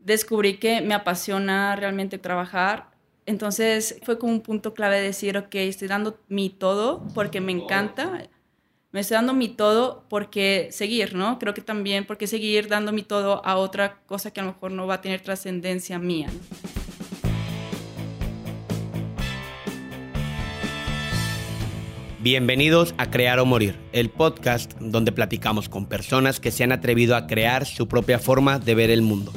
descubrí que me apasiona realmente trabajar. Entonces fue como un punto clave decir, ok, estoy dando mi todo porque me encanta. Me estoy dando mi todo porque seguir, ¿no? Creo que también porque seguir dando mi todo a otra cosa que a lo mejor no va a tener trascendencia mía. Bienvenidos a Crear o Morir, el podcast donde platicamos con personas que se han atrevido a crear su propia forma de ver el mundo.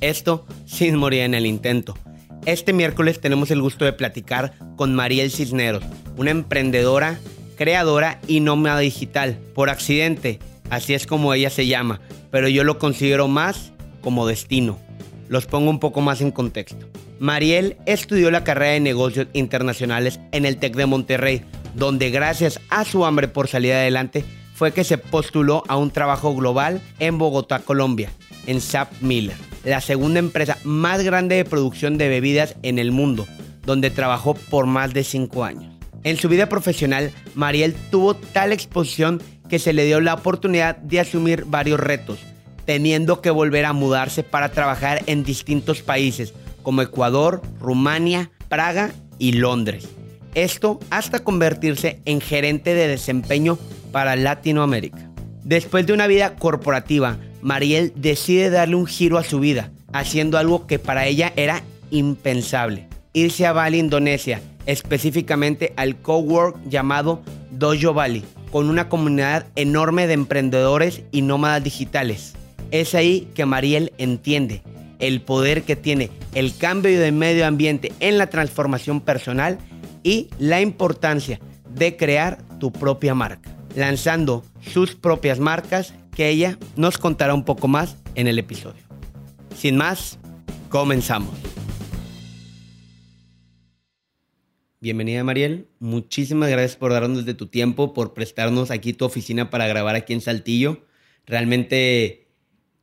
Esto sin morir en el intento. Este miércoles tenemos el gusto de platicar con Mariel Cisneros, una emprendedora, creadora y nómada digital, por accidente, así es como ella se llama, pero yo lo considero más como destino. Los pongo un poco más en contexto. Mariel estudió la carrera de negocios internacionales en el TEC de Monterrey, donde gracias a su hambre por salir adelante fue que se postuló a un trabajo global en Bogotá, Colombia, en SAP Miller, la segunda empresa más grande de producción de bebidas en el mundo, donde trabajó por más de cinco años. En su vida profesional, Mariel tuvo tal exposición que se le dio la oportunidad de asumir varios retos, teniendo que volver a mudarse para trabajar en distintos países como Ecuador, Rumania, Praga y Londres. Esto hasta convertirse en gerente de desempeño para Latinoamérica. Después de una vida corporativa, Mariel decide darle un giro a su vida, haciendo algo que para ella era impensable. Irse a Bali, Indonesia, específicamente al cowork llamado Dojo Bali, con una comunidad enorme de emprendedores y nómadas digitales. Es ahí que Mariel entiende el poder que tiene el cambio de medio ambiente en la transformación personal y la importancia de crear tu propia marca, lanzando sus propias marcas que ella nos contará un poco más en el episodio. Sin más, comenzamos. Bienvenida Mariel, muchísimas gracias por darnos de tu tiempo, por prestarnos aquí tu oficina para grabar aquí en Saltillo. Realmente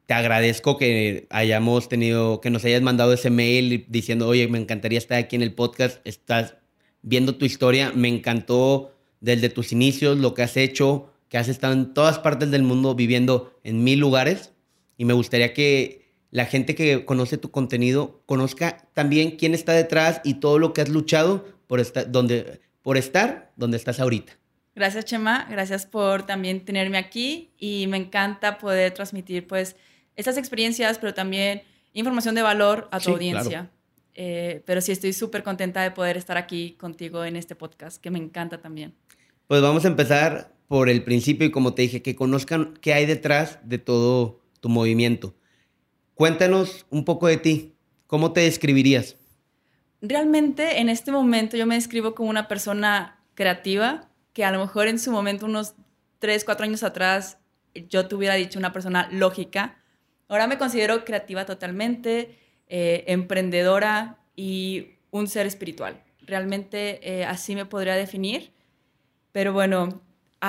te agradezco que hayamos tenido, que nos hayas mandado ese mail diciendo, oye, me encantaría estar aquí en el podcast. Estás viendo tu historia, me encantó desde tus inicios, lo que has hecho, que has estado en todas partes del mundo viviendo en mil lugares y me gustaría que la gente que conoce tu contenido conozca también quién está detrás y todo lo que has luchado por estar donde, por estar donde estás ahorita. Gracias, Chema. Gracias por también tenerme aquí y me encanta poder transmitir pues estas experiencias, pero también información de valor a tu audiencia. Eh, pero sí estoy súper contenta de poder estar aquí contigo en este podcast, que me encanta también. Pues vamos a empezar por el principio y como te dije, que conozcan qué hay detrás de todo tu movimiento. Cuéntanos un poco de ti. ¿Cómo te describirías? Realmente en este momento yo me describo como una persona creativa, que a lo mejor en su momento, unos 3, 4 años atrás, yo te hubiera dicho una persona lógica. Ahora me considero creativa totalmente eh, emprendedora y un ser espiritual. Realmente eh, así me podría definir. Pero bueno,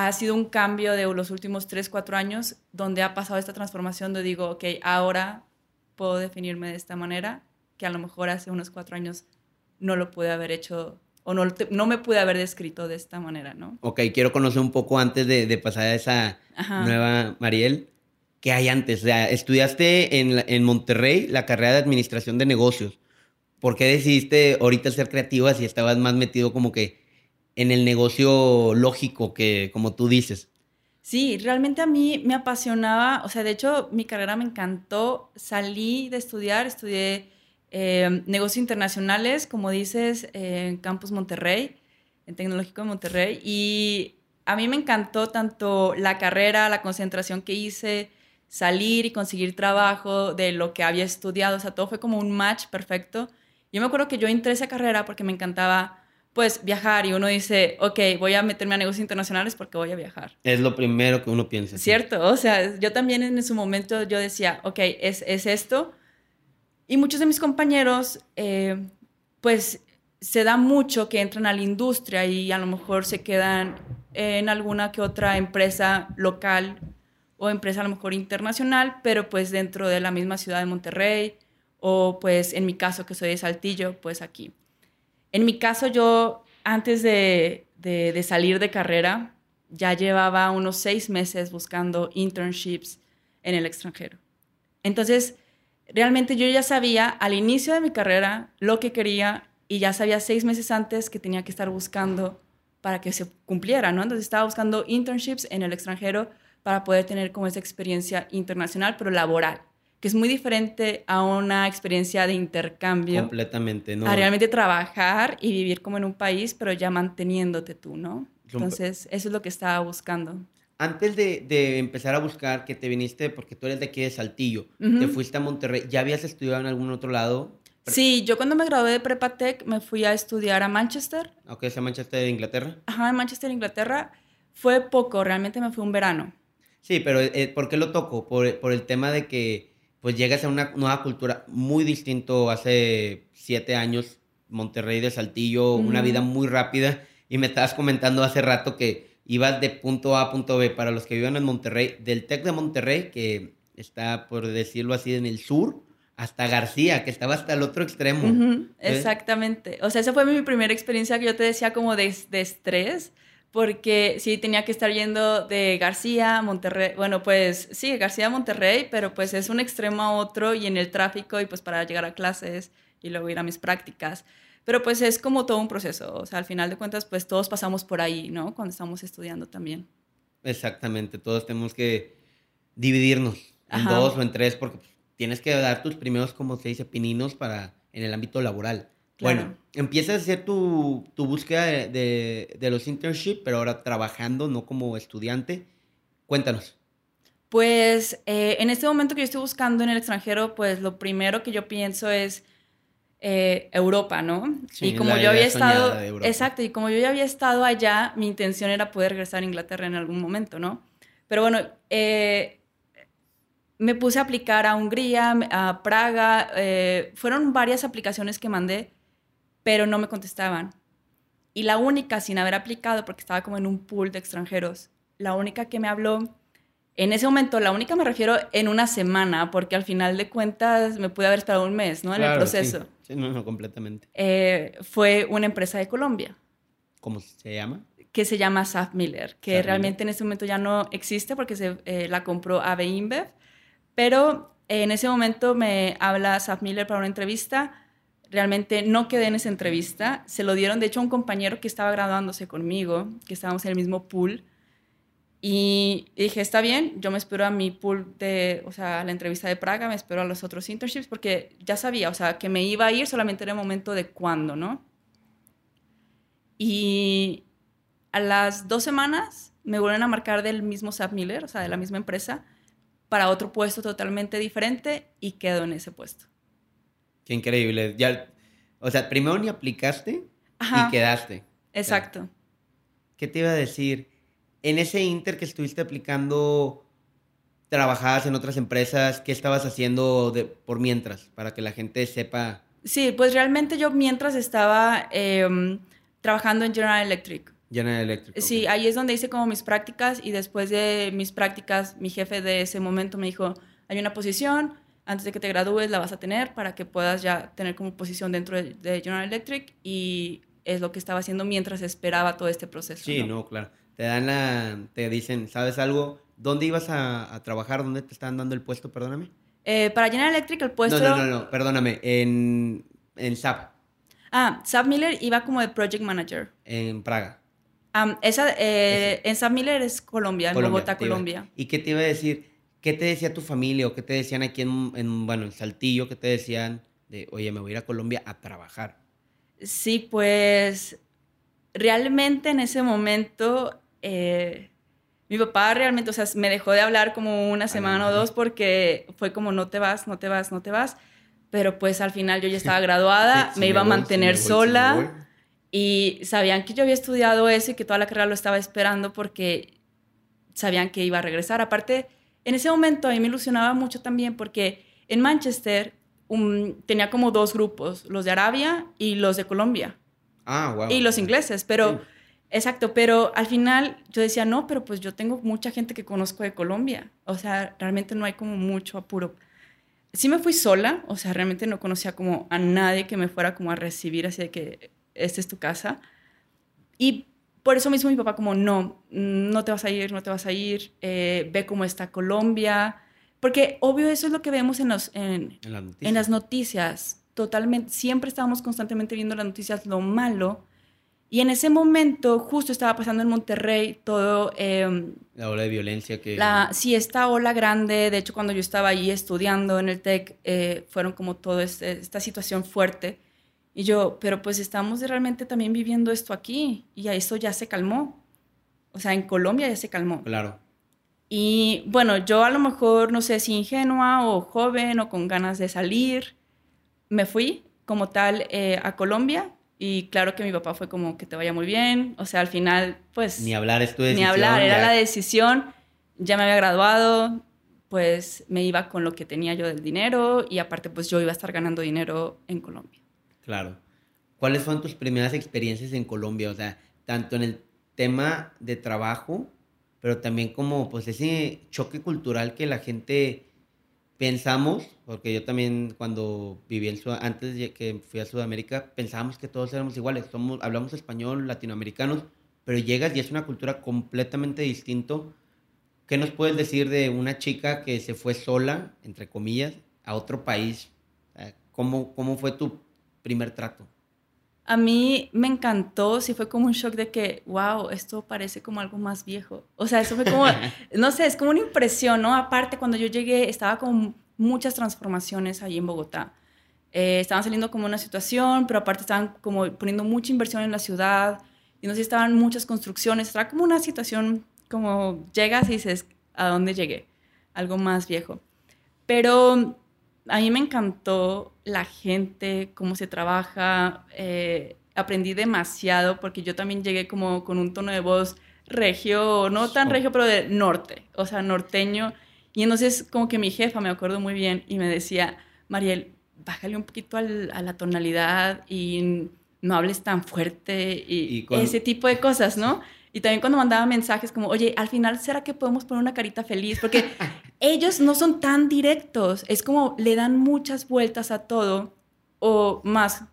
ha sido un cambio de los últimos 3, 4 años donde ha pasado esta transformación de digo, ok, ahora puedo definirme de esta manera, que a lo mejor hace unos 4 años no lo pude haber hecho o no, no me pude haber descrito de esta manera, ¿no? Ok, quiero conocer un poco antes de, de pasar a esa nueva Mariel. ¿Qué hay antes? O sea, estudiaste en, en Monterrey la carrera de Administración de Negocios. ¿Por qué decidiste ahorita ser creativa si estabas más metido como que en el negocio lógico que, como tú dices? Sí, realmente a mí me apasionaba, o sea, de hecho mi carrera me encantó, salí de estudiar, estudié eh, negocios internacionales, como dices, en Campus Monterrey, en Tecnológico de Monterrey, y a mí me encantó tanto la carrera, la concentración que hice, salir y conseguir trabajo de lo que había estudiado, o sea, todo fue como un match perfecto. Yo me acuerdo que yo entré esa carrera porque me encantaba pues viajar y uno dice, ok, voy a meterme a negocios internacionales porque voy a viajar. Es lo primero que uno piensa. Cierto, o sea, yo también en su momento yo decía, ok, es, es esto. Y muchos de mis compañeros, eh, pues se da mucho que entran a la industria y a lo mejor se quedan en alguna que otra empresa local o empresa a lo mejor internacional, pero pues dentro de la misma ciudad de Monterrey o pues en mi caso que soy de Saltillo, pues aquí. En mi caso yo antes de, salir de carrera ya llevaba unos seis meses buscando internships en el extranjero. Entonces realmente yo ya sabía al inicio de mi carrera lo que quería y ya sabía seis meses antes que tenía que estar buscando para que se cumpliera, ¿no? Entonces estaba buscando internships en el extranjero para poder tener como esa experiencia internacional, pero laboral, que es muy diferente a una experiencia de intercambio. Completamente, ¿no? A realmente trabajar y vivir como en un país, pero ya manteniéndote tú, ¿no? Entonces, eso es lo que estaba buscando. Antes de, empezar a buscar que te viniste, porque tú eres de aquí de Saltillo, te fuiste a Monterrey, ¿ya habías estudiado en algún otro lado? Sí, yo cuando me gradué de Prepatec me fui a estudiar a Manchester. Ok, ¿es a Manchester de Inglaterra? Ajá, en Manchester, Inglaterra. Fue poco, realmente me fue un verano. Sí, pero eh, ¿por qué lo toco? Por, el tema de que pues llegas a una nueva cultura muy distinto hace siete años, Monterrey de Saltillo, una vida muy rápida. Y me estabas comentando hace rato que ibas de punto A a punto B para los que viven en Monterrey, del TEC de Monterrey, que está, por decirlo así, en el sur, hasta García, que estaba hasta el otro extremo. ¿Eh? Exactamente. O sea, esa fue mi primera experiencia que yo te decía como de, de, estrés, porque sí tenía que estar yendo de García a Monterrey. Bueno, pues sí, García a Monterrey, pero pues es un extremo a otro y en el tráfico y pues para llegar a clases y luego ir a mis prácticas. Pero pues es como todo un proceso. O sea, al final de cuentas, pues todos pasamos por ahí, ¿no? Cuando estamos estudiando también. Exactamente, todos tenemos que dividirnos en dos o en tres porque pues, tienes que dar tus primeros, como se dice, pininos para en el ámbito laboral. Bueno, empiezas a hacer tu, tu búsqueda de, de, los internships, pero ahora trabajando, no como estudiante. Cuéntanos. Pues eh, en este momento que yo estoy buscando en el extranjero, pues lo primero que yo pienso es eh, Europa, ¿no? Sí, y como yo había estado, exacto, y como yo ya había estado allá, mi intención era poder regresar a Inglaterra en algún momento, ¿no? Pero bueno, eh, me puse a aplicar a Hungría, a Praga, fueron varias aplicaciones que mandé, pero no me contestaban. Y la única, sin haber aplicado, porque estaba como en un pool de extranjeros, la única que me habló, en ese momento, la única me refiero en una semana, porque al final de cuentas me pude haber esperado un mes, ¿no? En el proceso. Sí, no, no, completamente. Eh, fue una empresa de Colombia. ¿Cómo se llama? Que se llama SAF Miller, que realmente en este momento ya no existe porque se eh, la compró AB InBev pero en ese momento me habla Saf Miller para una entrevista. Realmente no quedé en esa entrevista. Se lo dieron, de hecho, a un compañero que estaba graduándose conmigo, que estábamos en el mismo pool. Y dije, está bien, yo me espero a mi pool de, o sea, a la entrevista de Praga, me espero a los otros internships, porque ya sabía, o sea, que me iba a ir, solamente era el momento de cuándo, ¿no? Y a las dos semanas me vuelven a marcar del mismo Saf Miller, o sea, de la misma empresa, para otro puesto totalmente diferente y quedo en ese puesto. Qué increíble. Ya, o sea, primero ni aplicaste y quedaste. Exacto. ¿Qué te iba a decir? En ese inter que estuviste aplicando, ¿trabajabas en otras empresas? ¿Qué estabas haciendo de, por mientras? Para que la gente sepa. Sí, pues realmente yo mientras estaba em, trabajando en General Electric. General Electric. Sí, ahí es donde hice como mis prácticas y después de mis prácticas, mi jefe de ese momento me dijo, hay una posición, antes de que te gradúes la vas a tener para que puedas ya tener como posición dentro de, General Electric y es lo que estaba haciendo mientras esperaba todo este proceso. Sí, no, claro. Te dan la, te dicen, ¿sabes algo? ¿Dónde ibas a, trabajar? ¿Dónde te estaban dando el puesto? Perdóname. Eh, para General Electric el puesto... No, no, no, no perdóname. En, en SAP. Ah, SAP Miller iba como de Project Manager. En Praga esa, eh, en San Miller es Colombia, en Bogotá, Colombia. ¿Y qué te iba a decir? ¿Qué te decía tu familia o qué te decían aquí en, bueno, en Saltillo? ¿Qué te decían de, oye, me voy a ir a Colombia a trabajar? Sí, pues realmente en ese momento eh, mi papá realmente, o sea, me dejó de hablar como una semana o dos porque fue como no te vas, no te vas, no te vas. Pero pues al final yo ya estaba graduada, me, iba a mantener sola y sabían que yo había estudiado eso y que toda la carrera lo estaba esperando porque sabían que iba a regresar. Aparte, en ese momento a mí me ilusionaba mucho también porque en Manchester tenía como dos grupos, los de Arabia y los de Colombia. Ah, wow. Y los ingleses, pero... Exacto, pero al final yo decía, no, pero pues yo tengo mucha gente que conozco de Colombia. O sea, realmente no hay como mucho apuro. Sí me fui sola, o sea, realmente no conocía como a nadie que me fuera como a recibir así de que esta es tu casa. Y por eso mismo mi papá como, no, no te vas a ir, no te vas a ir, eh, ve cómo está Colombia, Porque obvio eso es lo que vemos en, los, en, En las noticias. en las noticias. Totalmente, siempre estábamos constantemente viendo las noticias, lo malo. Y en ese momento justo estaba pasando en Monterrey todo, eh, La ola de violencia que... la, sí, esta ola grande, de hecho cuando yo estaba ahí estudiando en el TEC, eh, fueron como toda esta situación fuerte. Y yo, pero pues estamos realmente también viviendo esto aquí y a eso ya se calmó. O sea, en Colombia ya se calmó. Claro. Y bueno, yo a lo mejor, no sé si ingenua o joven o con ganas de salir, me fui como tal eh, a Colombia y claro que mi papá fue como que te vaya muy bien. O sea, al final, pues... Ni hablar es tu Ni decisión. hablar, era ya. la decisión. Ya me había graduado, pues me iba con lo que tenía yo del dinero y aparte pues yo iba a estar ganando dinero en Colombia. Claro. ¿Cuáles fueron tus primeras experiencias en Colombia? O sea, tanto en el tema de trabajo, pero también como pues ese choque cultural que la gente pensamos, porque yo también cuando viví en antes de que fui a Sudamérica, pensábamos que todos éramos iguales, somos, hablamos español, latinoamericanos, pero llegas y es una cultura completamente distinto. ¿Qué nos puedes decir de una chica que se fue sola, entre comillas, a otro país? ¿Cómo, cómo fue tu primer trato? A mí me encantó, sí fue como un shock de que, wow, esto parece como algo más viejo. O sea, eso fue como, no sé, es como una impresión, ¿no? Aparte, cuando yo llegué, estaba con muchas transformaciones ahí en Bogotá. Eh, estaban saliendo como una situación, pero aparte estaban como poniendo mucha inversión en la ciudad, y no sé, estaban muchas construcciones, estaba como una situación como llegas y dices, ¿a dónde llegué? Algo más viejo. Pero a mí me encantó la gente, cómo se trabaja. eh, aprendí demasiado porque yo también llegué como con un tono de voz regio, no tan regio, pero de norte, o sea, norteño. Y entonces como que mi jefa, me acuerdo muy bien, y me decía, Mariel, bájale un poquito al- a la tonalidad y no hables tan fuerte y, Y con- ese tipo de cosas, ¿no? Y también cuando mandaba mensajes como, oye, al final, ¿será que podemos poner una carita feliz? Porque ellos no son tan directos, es como le dan muchas vueltas a todo, o más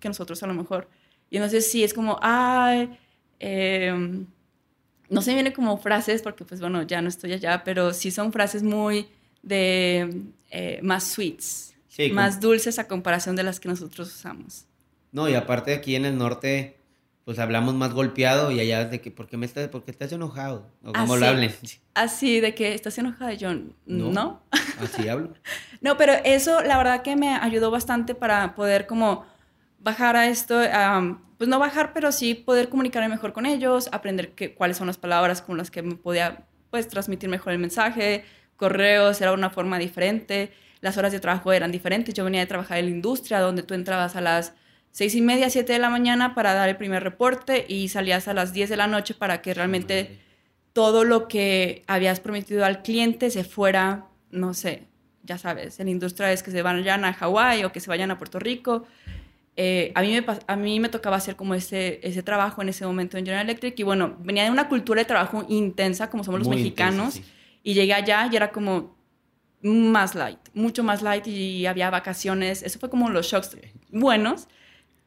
que nosotros a lo mejor. Y entonces sí, es como, ay, em, no se me vienen como frases, porque pues bueno, ya no estoy allá, pero sí son frases muy de eh, más sweets, Sí, más dulces a comparación de las que nosotros usamos. No, y aparte aquí en el norte, pues hablamos más golpeado y allá de que, ¿por qué, me estás, estás enojado? O como Así. lo hablen. Así de que estás enojada, yo No. no. Así hablo. No, pero eso la verdad que me ayudó bastante para poder como bajar a esto, pues no bajar, pero sí poder comunicarme mejor con ellos, aprender qué- cuáles son las palabras con las que me podía pues transmitir mejor el mensaje, correos era una forma diferente, las horas de trabajo eran diferentes, yo venía de trabajar en la industria donde tú entrabas a las seis y media, siete de la mañana para dar el primer reporte y salías a las 10 de la noche para que realmente todo lo que habías prometido al cliente se fuera, no sé, ya sabes, en la industria es que se vayan a Hawái o que se vayan a Puerto Rico. Eh, a, mí me, a mí me tocaba hacer como ese, ese trabajo en ese momento en General Electric y bueno, venía de una cultura de trabajo intensa como somos los Muy mexicanos sí. y llegué allá y era como más light, mucho más light y había vacaciones, eso fue como los shocks buenos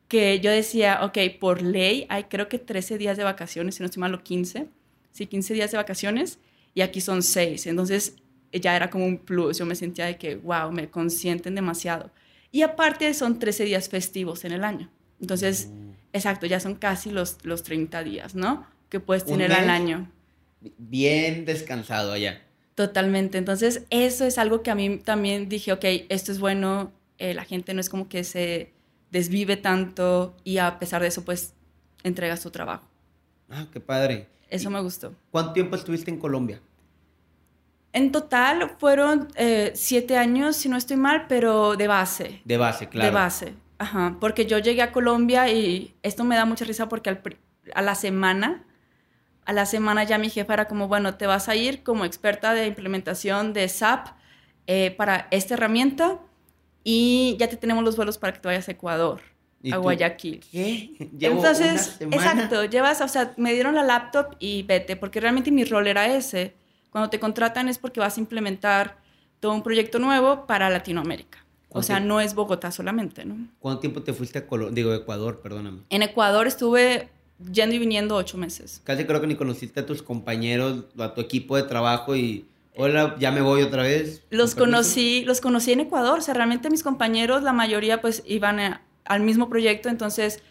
que yo decía, ok, por ley hay creo que 13 días de vacaciones, si no estoy mal, o 15, sí, 15 días de vacaciones, y aquí son 6, entonces ya era como un plus, yo me sentía de que, wow, me consienten demasiado. Y aparte son 13 días festivos en el año, entonces, exacto, ya son casi los, los 30 días, ¿no? Que puedes tener al año. Bien descansado allá. Totalmente. Entonces, eso es algo que a mí también dije, ok, esto es bueno, eh, la gente no es como que se desvive tanto y a pesar de eso, pues, entregas tu trabajo. Ah, qué padre. Eso ¿Y me gustó. ¿Cuánto tiempo estuviste en Colombia? En total fueron eh, siete años, si no estoy mal, pero de base. De base, claro. De base. Ajá. Porque yo llegué a Colombia y esto me da mucha risa porque al a la semana, a la semana ya mi jefa era como, bueno, te vas a ir como experta de implementación de SAP eh, para esta herramienta y ya te tenemos los vuelos para que te vayas a Ecuador, ¿Y a tú? Guayaquil. ¿Qué? Llevo Entonces, una exacto, llevas, o sea, me dieron la laptop y vete, porque realmente mi rol era ese. Cuando te contratan es porque vas a implementar todo un proyecto nuevo para Latinoamérica. O sea, no es Bogotá solamente, ¿no? ¿Cuánto tiempo te fuiste a Colo- Digo, Ecuador, perdóname. En Ecuador estuve yendo y viniendo ocho meses. Casi creo que ni conociste a tus compañeros, a tu equipo de trabajo y Hola, ya me voy otra vez. Los conocí, los conocí en Ecuador, o sea, realmente mis compañeros, la mayoría pues iban al mismo proyecto, entonces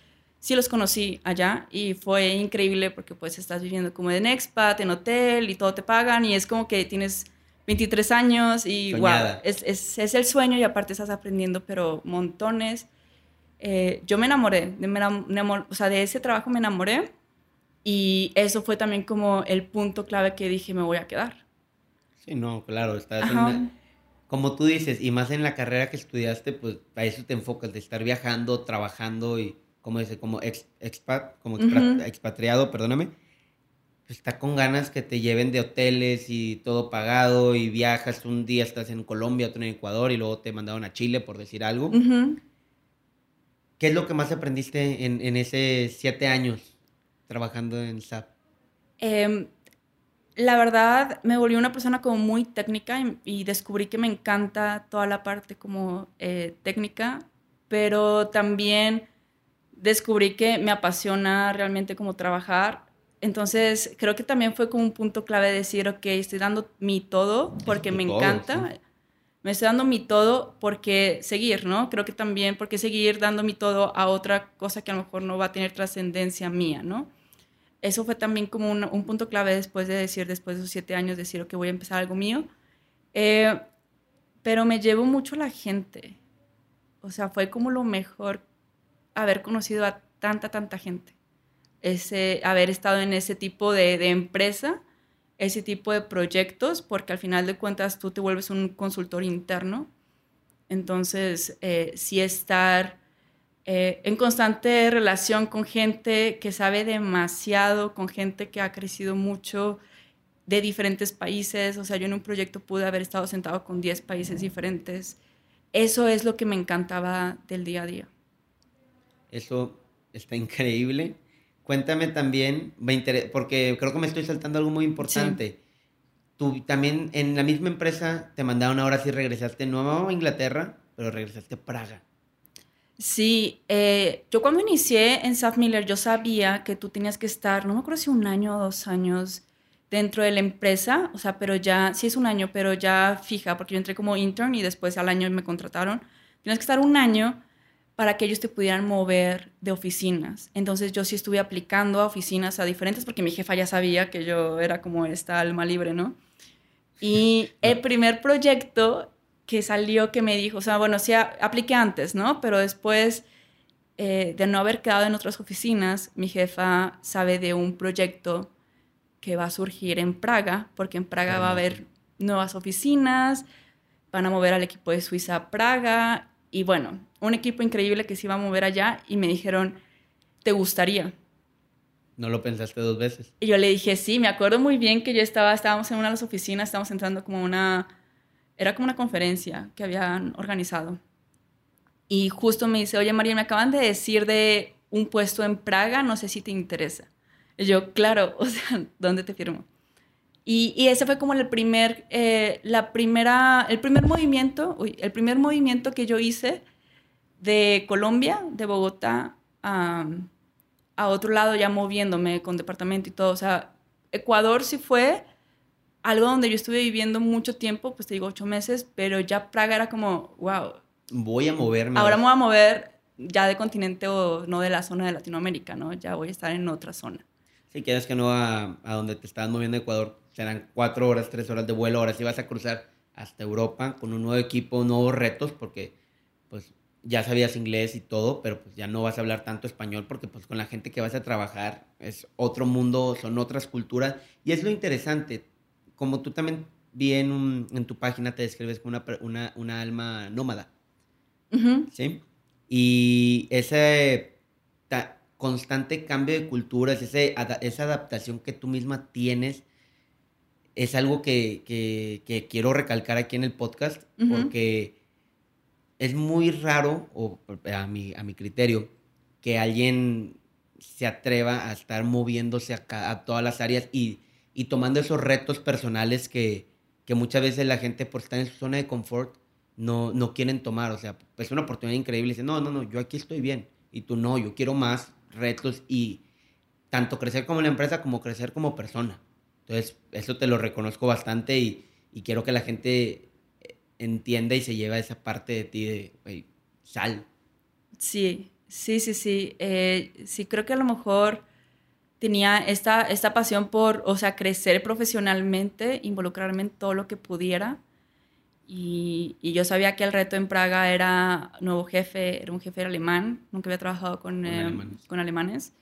sí los conocí allá y fue increíble porque pues estás viviendo como en expat, en hotel y todo te pagan y es como que tienes 23 años y wow, es, es, es, el sueño y aparte estás aprendiendo pero montones. Eh, yo me enamoré, de, me o sea, de ese trabajo me enamoré y eso fue también como el punto clave que dije me voy a quedar. Sí, no, claro, estás como tú dices, y más en la carrera que estudiaste, pues a eso te enfocas, de estar viajando, trabajando y como dice, como expat, como expatriado, perdóname, pues, está con ganas que te lleven de hoteles y todo pagado y viajas, un día estás en Colombia, otro en Ecuador y luego te mandaron a Chile, por decir algo. ¿Qué es lo que más aprendiste en, en esos siete años trabajando en SAP? Em, la verdad, me volví una persona como muy técnica y, descubrí que me encanta toda la parte como eh, técnica, pero también descubrí que me apasiona realmente como trabajar. Entonces, creo que también fue como un punto clave decir, ok, estoy dando mi todo porque me encanta. Me estoy dando mi todo porque seguir, ¿no? Creo que también porque seguir dando mi todo a otra cosa que a lo mejor no va a tener trascendencia mía, ¿no? Eso fue también como un, un, punto clave después de decir, después de esos siete años, decir, ok, voy a empezar algo mío. Eh, pero me llevo mucho la gente. O sea, fue como lo mejor haber conocido a tanta, tanta gente. Ese, haber estado en ese tipo de, de empresa, ese tipo de proyectos, porque al final de cuentas tú te vuelves un consultor interno. Entonces, eh, sí estar eh, en constante relación con gente que sabe demasiado, con gente que ha crecido mucho de diferentes países. O sea, yo en un proyecto pude haber estado sentado con 10 países diferentes. Eso es lo que me encantaba del día a día. Eso está increíble. Cuéntame también, porque creo que me estoy saltando algo muy importante. Tú también en la misma empresa te mandaron ahora sí regresaste no a Inglaterra, pero regresaste a Praga. Sí, eh, yo cuando inicié en SAP Miller yo sabía que tú tenías que estar, no me acuerdo si un año o dos años dentro de la empresa, o sea, pero ya, sí es un año, pero ya fija, porque yo entré como intern y después al año me contrataron. Tienes que estar un año para que ellos te pudieran mover de oficinas. Entonces yo sí estuve aplicando a oficinas a diferentes porque mi jefa ya sabía que yo era como esta alma libre, ¿no? Y el primer proyecto que salió que me dijo, o sea, bueno, sí apliqué antes, ¿no? Pero después eh, de no haber quedado en otras oficinas, mi jefa sabe de un proyecto que va a surgir en Praga, porque en Praga va a haber nuevas oficinas, van a mover al equipo de Suiza a Praga y bueno, un equipo increíble que se iba a mover allá y me dijeron, ¿te gustaría? ¿No lo pensaste dos veces? Y yo le dije, sí, me acuerdo muy bien que yo estaba, estábamos en una de las oficinas, estábamos entrando como una, era como una conferencia que habían organizado. Y justo me dice, oye María, me acaban de decir de un puesto en Praga, no sé si te interesa. Y yo, claro, o sea, ¿dónde te firmo? Y, ese fue como el primer, eh, la primera, el primer movimiento, el primer movimiento que yo hice de Colombia, de Bogotá, a, a otro lado ya moviéndome con departamento y todo. O sea, Ecuador sí fue algo donde yo estuve viviendo mucho tiempo, pues te digo ocho meses, pero ya Praga era como, wow. Voy a moverme. Ahora me voy a mover ya de continente o no de la zona de Latinoamérica, ¿no? Ya voy a estar en otra zona. Si quieres que no a, a donde te estabas moviendo Ecuador, serán cuatro horas, tres horas de vuelo. Ahora sí vas a cruzar hasta Europa con un nuevo equipo, nuevos retos, porque pues ya sabías inglés y todo, pero pues ya no vas a hablar tanto español porque pues con la gente que vas a trabajar es otro mundo, son otras culturas. Y es lo interesante, como tú también vi en, en tu página, te describes como una, una, una alma nómada. ¿Sí? Y ese constante cambio de culturas, ese, esa adaptación que tú misma tienes, es algo que, quiero recalcar aquí en el podcast, porque es muy raro, o a mi, a mi criterio, que alguien se atreva a estar moviéndose a, a todas las áreas y, tomando esos retos personales que, muchas veces la gente por estar en su zona de confort no, no quieren tomar. O sea, es una oportunidad increíble. Dice, no, no, no, yo aquí estoy bien. Y tú no, yo quiero más retos y tanto crecer como la empresa como crecer como persona. Entonces, eso te lo reconozco bastante y, y quiero que la gente eh, entienda y se lleve esa parte de ti de, güey, sal. Sí, sí, sí, sí. Eh, sí, creo que a lo mejor tenía esta, esta pasión por, o sea, crecer profesionalmente, involucrarme en todo lo que pudiera. Y, y, yo sabía que el reto en Praga era nuevo jefe, era un jefe alemán, nunca había trabajado con, con, eh, alemanes. con, alemanes.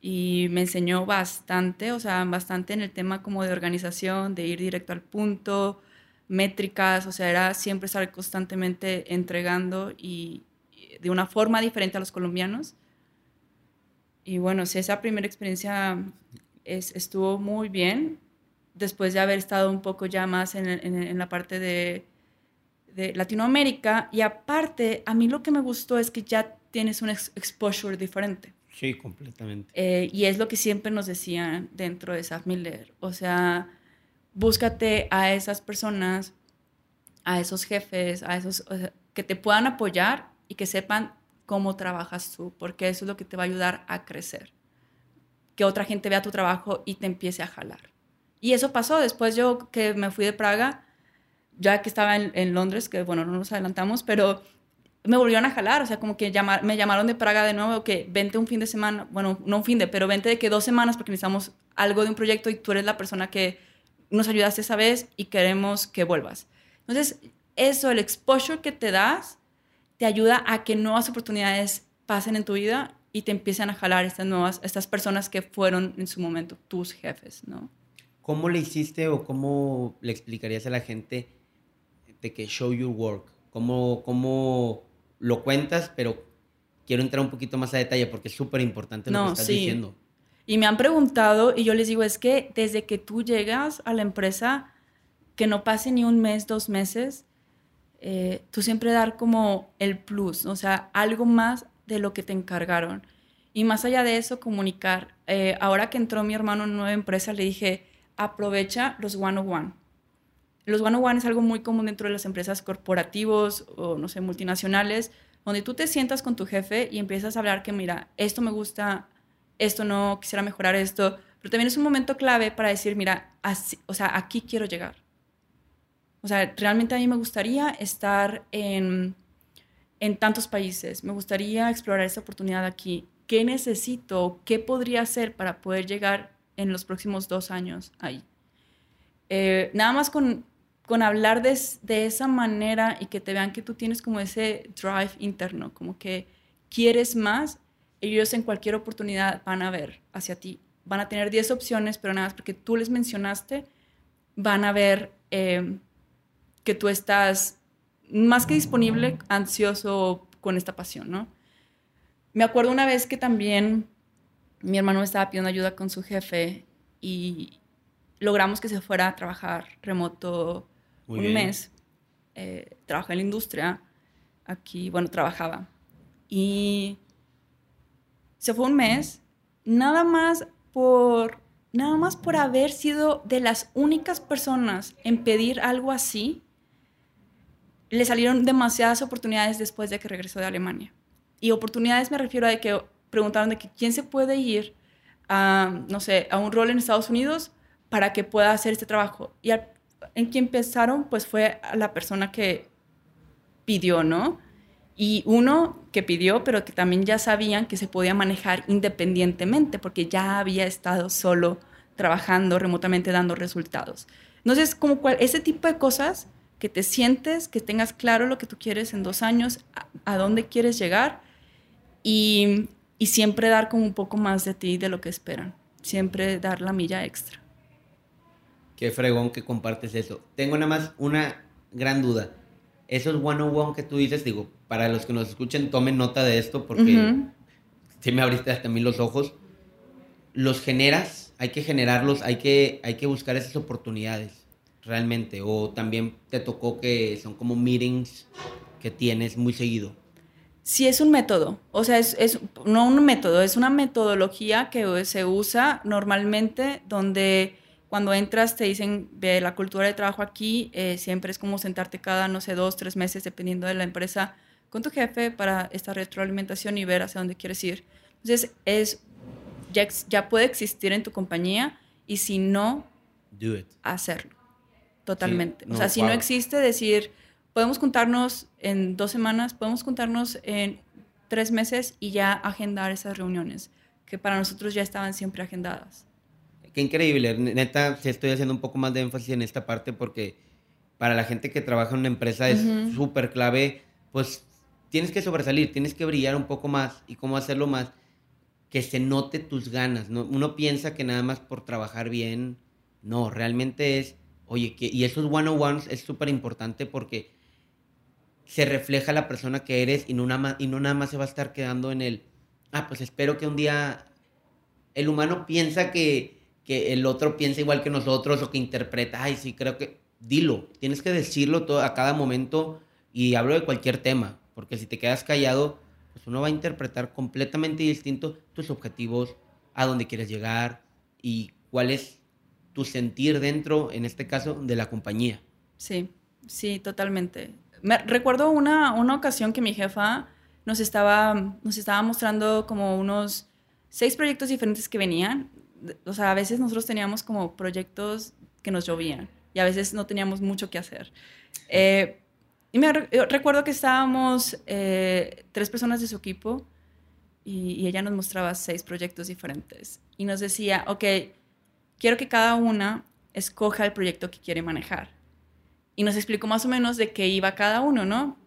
Y me enseñó bastante, o sea, bastante en el tema como de organización, de ir directo al punto, métricas, o sea, era siempre estar constantemente entregando y, y de una forma diferente a los colombianos. Y bueno, sí, esa primera experiencia es, estuvo muy bien, después de haber estado un poco ya más en, en, en la parte de, de, Latinoamérica. Y aparte, a mí lo que me gustó es que ya tienes un exposure diferente. Sí, completamente. Eh, y es lo que siempre nos decían dentro de SAF Miller. O sea, búscate a esas personas, a esos jefes, a esos o sea, que te puedan apoyar y que sepan cómo trabajas tú, porque eso es lo que te va a ayudar a crecer. Que otra gente vea tu trabajo y te empiece a jalar. Y eso pasó después yo que me fui de Praga, ya que estaba en, Londres, que bueno, no nos adelantamos, pero me volvieron a jalar, o sea, como que me llamaron de Praga de nuevo, que vente un fin de semana, bueno, no un fin de, pero vente de que dos semanas porque necesitamos algo de un proyecto y tú eres la persona que nos ayudaste esa vez y queremos que vuelvas. Entonces, eso, el exposure que te das, te ayuda a que nuevas oportunidades pasen en tu vida y te empiecen a jalar estas nuevas, estas personas que fueron en su momento tus jefes, ¿no? ¿Cómo le hiciste o cómo le explicarías a la gente de que show your work? ¿Cómo, cómo lo cuentas, pero quiero entrar un poquito más a detalle porque es súper importante lo no, que estás sí. diciendo. Y me han preguntado y yo les digo, es que desde que tú llegas a la empresa, que no pase ni un mes, dos meses, eh, tú siempre dar como el plus, o sea, algo más de lo que te encargaron. Y más allá de eso, comunicar. Eh, ahora que entró mi hermano en una nueva empresa, le dije, aprovecha los one-on-one. Los one-on-one es algo muy común dentro de las empresas corporativos o, no sé, multinacionales, donde tú te sientas con tu jefe y empiezas a hablar que, mira, esto me gusta, esto no, quisiera mejorar esto, pero también es un momento clave para decir, mira, así, o sea, aquí quiero llegar. O sea, realmente a mí me gustaría estar en, en tantos países, me gustaría explorar esa oportunidad aquí. ¿Qué necesito? ¿Qué podría hacer para poder llegar en los próximos dos años ahí? Eh, nada más con, con hablar de, de, esa manera y que te vean que tú tienes como ese drive interno, como que quieres más, ellos en cualquier oportunidad van a ver hacia ti. Van a tener 10 opciones, pero nada más porque tú les mencionaste, van a ver eh, que tú estás más que disponible, ansioso con esta pasión, ¿no? Me acuerdo una vez que también mi hermano me estaba pidiendo ayuda con su jefe y logramos que se fuera a trabajar remoto Muy un bien. mes. Eh, en la industria, aquí, bueno, trabajaba. Y se fue un mes, nada más por, nada más por haber sido de las únicas personas en pedir algo así le salieron demasiadas oportunidades después de que regresó de Alemania. Y oportunidades me refiero a de que preguntaron de que quién se puede ir a, no sé, a un rol en Estados Unidos para que pueda hacer este trabajo. Y al, en quien pensaron, pues fue a la persona que pidió, ¿no? Y uno que pidió, pero que también ya sabían que se podía manejar independientemente, porque ya había estado solo trabajando remotamente, dando resultados. Entonces, como cual, ese tipo de cosas que te sientes, que tengas claro lo que tú quieres en dos años, a, a dónde quieres llegar y, y, siempre dar como un poco más de ti de lo que esperan. Siempre dar la milla extra. Qué fregón que compartes eso. Tengo nada más una gran duda. Esos one-on-one que tú dices, digo, para los que nos escuchen, tomen nota de esto porque uh -huh. me abriste hasta a mí los ojos. ¿Los generas? Hay que generarlos, hay que, hay que buscar esas oportunidades realmente? ¿O también te tocó que son como meetings que tienes muy seguido? Sí, es un método. O sea, es, es no un método, es una metodología que se usa normalmente donde cuando entras te dicen, ve, la cultura de trabajo aquí eh, siempre es como sentarte cada, no sé, dos, tres meses, dependiendo de la empresa, con tu jefe para esta retroalimentación y ver hacia dónde quieres ir. Entonces, es, ya, ya puede existir en tu compañía y si no, Do it. hacerlo totalmente. Sí, o sea, no, si no existe decir, podemos juntarnos en dos semanas, podemos juntarnos en tres meses y ya agendar esas reuniones, que para nosotros ya estaban siempre agendadas. Qué increíble. Neta, sí estoy haciendo un poco más de énfasis en esta parte porque para la gente que trabaja en una empresa es Ujú. súper clave, pues tienes que sobresalir, tienes que brillar un poco más y cómo hacerlo más, que se note tus ganas. ¿no? Uno piensa que nada más por trabajar bien, no, realmente es, oye, que, y esos one-on-ones es súper importante porque se refleja la persona que eres y no, nada y no nada más se va a estar quedando en el, ah, pues espero que un día el humano piensa que, que el otro piensa igual que nosotros o que interpreta, ay, sí, creo que, dilo, tienes que decirlo todo, a cada momento y hablo de cualquier tema, porque si te quedas callado, pues uno va a interpretar completamente distinto tus objetivos, a dónde quieres llegar y cuál es tu sentir dentro, en este caso, de la compañía. Sí, sí, totalmente. Me, recuerdo una, una ocasión que mi jefa nos estaba, nos estaba mostrando como unos seis proyectos diferentes que venían. O sea, a veces nosotros teníamos como proyectos que nos llovían y a veces no teníamos mucho que hacer. Eh, y me recuerdo que estábamos eh, tres personas de su equipo y, y ella nos mostraba seis proyectos diferentes y nos decía, ok, quiero que cada una escoja el proyecto que quiere manejar. Y nos explicó más o menos de qué iba cada uno, ¿no?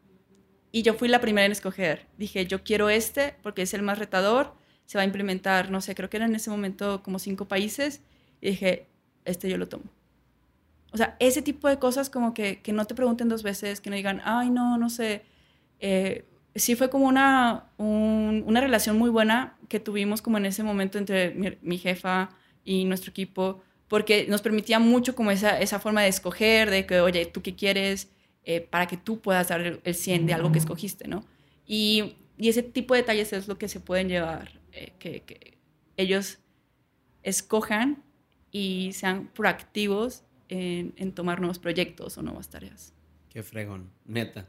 Y yo fui la primera en escoger. Dije, yo quiero este porque es el más retador, se va a implementar, no sé, creo que eran en ese momento como cinco países. Y dije, este yo lo tomo. O sea, ese tipo de cosas como que, que no te pregunten dos veces, que no digan, ay, no, no sé. Eh, sí fue como una, un- una relación muy buena que tuvimos como en ese momento entre mi, mi jefa y nuestro equipo, porque nos permitía mucho como esa, esa forma de escoger, de que, oye, ¿tú qué quieres? Eh, para que tú puedas dar el, el 100 de algo que escogiste, ¿no? Y, y ese tipo de detalles es lo que se pueden llevar, eh, que, que ellos escojan y sean proactivos en, en tomar nuevos proyectos o nuevas tareas. Qué fregón, neta.